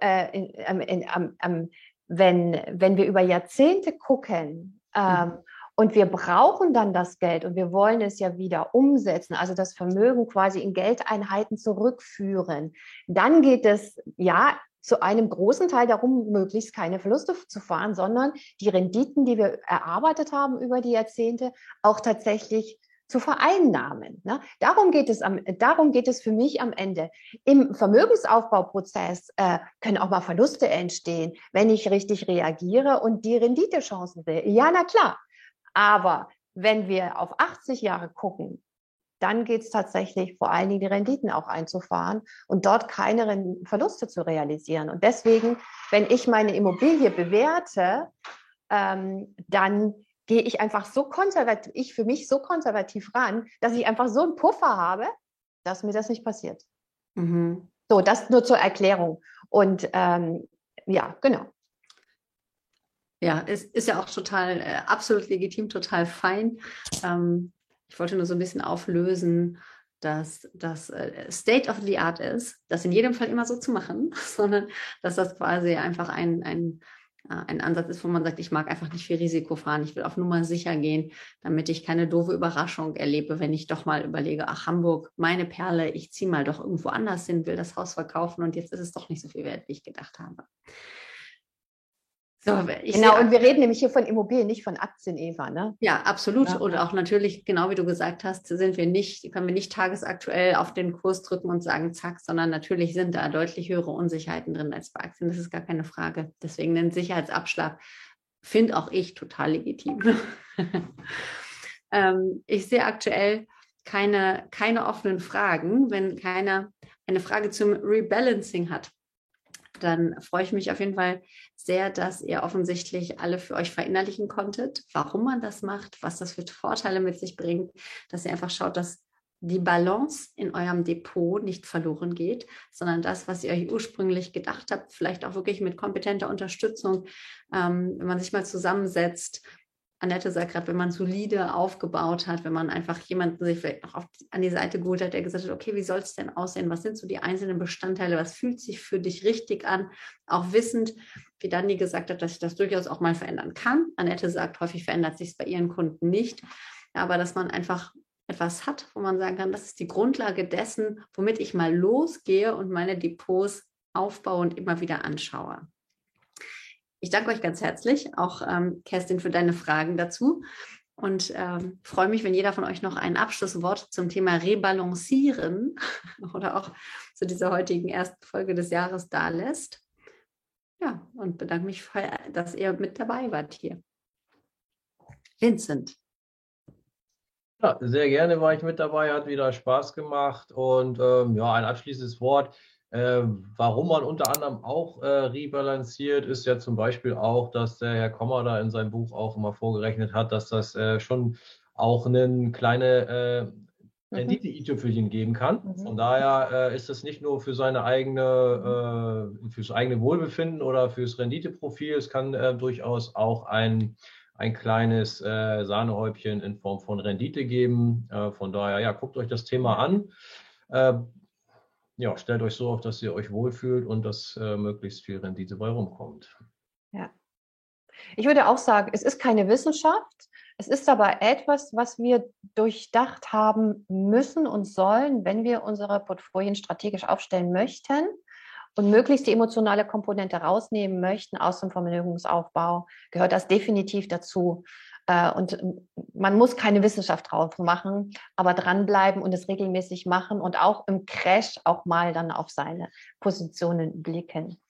äh, in, in, in, wenn, wenn wir über Jahrzehnte gucken ähm, mhm. und wir brauchen dann das Geld und wir wollen es ja wieder umsetzen, also das Vermögen quasi in Geldeinheiten zurückführen, dann geht es ja zu einem großen Teil darum, möglichst keine Verluste zu fahren, sondern die Renditen, die wir erarbeitet haben über die Jahrzehnte, auch tatsächlich zu vereinnahmen. Ne? Darum, geht es am, darum geht es für mich am Ende. Im Vermögensaufbauprozess äh, können auch mal Verluste entstehen, wenn ich richtig reagiere und die Renditechancen sehe. Ja, na klar. Aber wenn wir auf 80 Jahre gucken, dann geht es tatsächlich vor allen Dingen die Renditen auch einzufahren und dort keine Verluste zu realisieren. Und deswegen, wenn ich meine Immobilie bewerte, ähm, dann gehe ich einfach so konservativ, ich für mich so konservativ ran, dass ich einfach so einen Puffer habe, dass mir das nicht passiert. Mhm. So, das nur zur Erklärung. Und ähm, ja, genau. Ja, es ist ja auch total, äh, absolut legitim, total fein. Ähm, ich wollte nur so ein bisschen auflösen, dass das äh, State of the Art ist, das in jedem Fall immer so zu machen, sondern dass das quasi einfach ein, ein ein Ansatz ist, wo man sagt, ich mag einfach nicht viel Risiko fahren, ich will auf Nummer sicher gehen, damit ich keine doofe Überraschung erlebe, wenn ich doch mal überlege, ach Hamburg, meine Perle, ich ziehe mal doch irgendwo anders hin, will das Haus verkaufen und jetzt ist es doch nicht so viel wert, wie ich gedacht habe. So, genau, und wir reden nämlich hier von Immobilien, nicht von Aktien, Eva. Ne? Ja, absolut. Ja. Und auch natürlich, genau wie du gesagt hast, sind wir nicht, können wir nicht tagesaktuell auf den Kurs drücken und sagen, zack, sondern natürlich sind da deutlich höhere Unsicherheiten drin als bei Aktien. Das ist gar keine Frage. Deswegen den Sicherheitsabschlag finde auch ich total legitim. ähm, ich sehe aktuell keine, keine offenen Fragen, wenn keiner eine Frage zum Rebalancing hat dann freue ich mich auf jeden Fall sehr, dass ihr offensichtlich alle für euch verinnerlichen konntet, warum man das macht, was das für Vorteile mit sich bringt, dass ihr einfach schaut, dass die Balance in eurem Depot nicht verloren geht, sondern das, was ihr euch ursprünglich gedacht habt, vielleicht auch wirklich mit kompetenter Unterstützung, ähm, wenn man sich mal zusammensetzt. Annette sagt gerade, wenn man solide aufgebaut hat, wenn man einfach jemanden sich vielleicht noch auf, an die Seite geholt hat, der gesagt hat, okay, wie soll es denn aussehen? Was sind so die einzelnen Bestandteile? Was fühlt sich für dich richtig an? Auch wissend, wie Dani gesagt hat, dass ich das durchaus auch mal verändern kann. Annette sagt, häufig verändert sich es bei ihren Kunden nicht. Aber dass man einfach etwas hat, wo man sagen kann, das ist die Grundlage dessen, womit ich mal losgehe und meine Depots aufbaue und immer wieder anschaue. Ich danke euch ganz herzlich, auch ähm, Kerstin, für deine Fragen dazu und ähm, freue mich, wenn jeder von euch noch ein Abschlusswort zum Thema Rebalancieren oder auch zu dieser heutigen ersten Folge des Jahres da lässt. Ja, und bedanke mich, dass ihr mit dabei wart hier. Vincent. Ja, sehr gerne war ich mit dabei, hat wieder Spaß gemacht und ähm, ja, ein abschließendes Wort. Äh, warum man unter anderem auch äh, rebalanciert, ist ja zum Beispiel auch, dass der Herr Kommer da in seinem Buch auch immer vorgerechnet hat, dass das äh, schon auch eine kleine äh, mhm. Rendite-i-Tüpfelchen geben kann. Mhm. Von daher äh, ist es nicht nur für seine eigene, äh, fürs eigene Wohlbefinden oder fürs Renditeprofil, es kann äh, durchaus auch ein ein kleines Sahnehäubchen in Form von Rendite geben. Von daher, ja, guckt euch das Thema an. Ja, stellt euch so auf, dass ihr euch wohlfühlt und dass äh, möglichst viel Rendite bei rumkommt. Ja. Ich würde auch sagen, es ist keine Wissenschaft. Es ist aber etwas, was wir durchdacht haben müssen und sollen, wenn wir unsere Portfolien strategisch aufstellen möchten und möglichst die emotionale Komponente rausnehmen möchten aus dem Vermögensaufbau, gehört das definitiv dazu. Äh, und man muss keine Wissenschaft drauf machen, aber dranbleiben und es regelmäßig machen und auch im Crash auch mal dann auf seine Positionen blicken.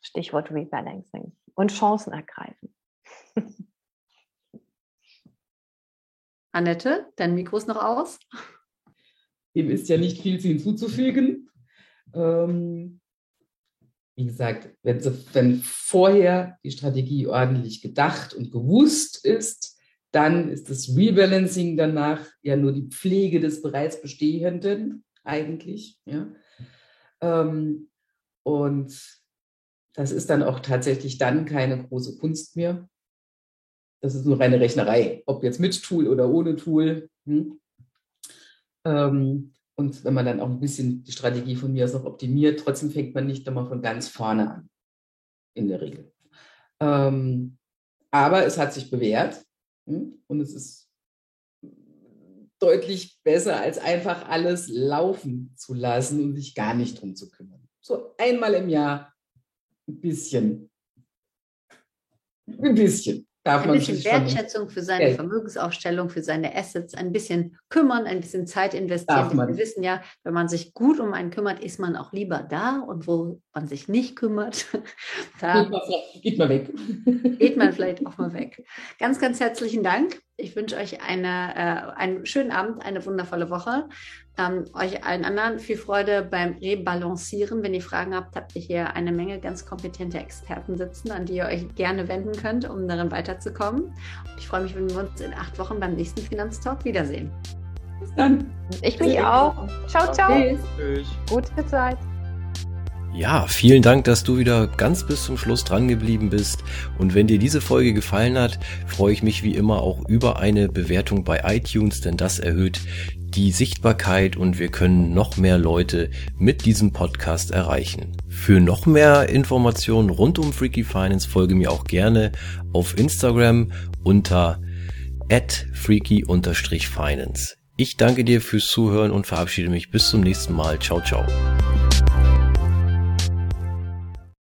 Stichwort Rebalancing und Chancen ergreifen. Annette, dein Mikro ist noch aus. Dem ist ja nicht viel hinzuzufügen. Ähm, wie gesagt, wenn, wenn vorher die Strategie ordentlich gedacht und gewusst ist, dann ist das Rebalancing danach ja nur die Pflege des bereits Bestehenden eigentlich. Ja. Ähm, und das ist dann auch tatsächlich dann keine große Kunst mehr. Das ist nur reine Rechnerei, ob jetzt mit Tool oder ohne Tool. Hm. Und wenn man dann auch ein bisschen die Strategie von mir aus noch optimiert, trotzdem fängt man nicht immer von ganz vorne an. In der Regel. Ähm, aber es hat sich bewährt hm? und es ist deutlich besser, als einfach alles laufen zu lassen und sich gar nicht drum zu kümmern. So einmal im Jahr ein bisschen. Ein bisschen darf ein bisschen Wertschätzung für seine Geld. Vermögensaufstellung, für seine Assets, ein bisschen kümmern, ein bisschen Zeit investieren. Wir wissen ja, wenn man sich gut um einen kümmert, ist man auch lieber da und wo man sich nicht kümmert, da geht man, geht man weg. Geht man vielleicht auch mal weg. Ganz, ganz herzlichen Dank. Ich wünsche euch eine, äh, einen schönen Abend, eine wundervolle Woche. Ähm, euch allen anderen viel Freude beim Rebalancieren. Wenn ihr Fragen habt, habt ihr hier eine Menge ganz kompetente Experten sitzen, an die ihr euch gerne wenden könnt, um darin weiterzukommen. Ich freue mich, wenn wir uns in acht Wochen beim nächsten Finanztalk wiedersehen. Bis dann. Ich mich auch. Ciao, ciao. Tschüss. Gute Zeit. Ja, vielen Dank, dass du wieder ganz bis zum Schluss dran geblieben bist. Und wenn dir diese Folge gefallen hat, freue ich mich wie immer auch über eine Bewertung bei iTunes, denn das erhöht die Sichtbarkeit und wir können noch mehr Leute mit diesem Podcast erreichen. Für noch mehr Informationen rund um Freaky Finance folge mir auch gerne auf Instagram unter freaky-finance. Ich danke dir fürs Zuhören und verabschiede mich bis zum nächsten Mal. Ciao, ciao.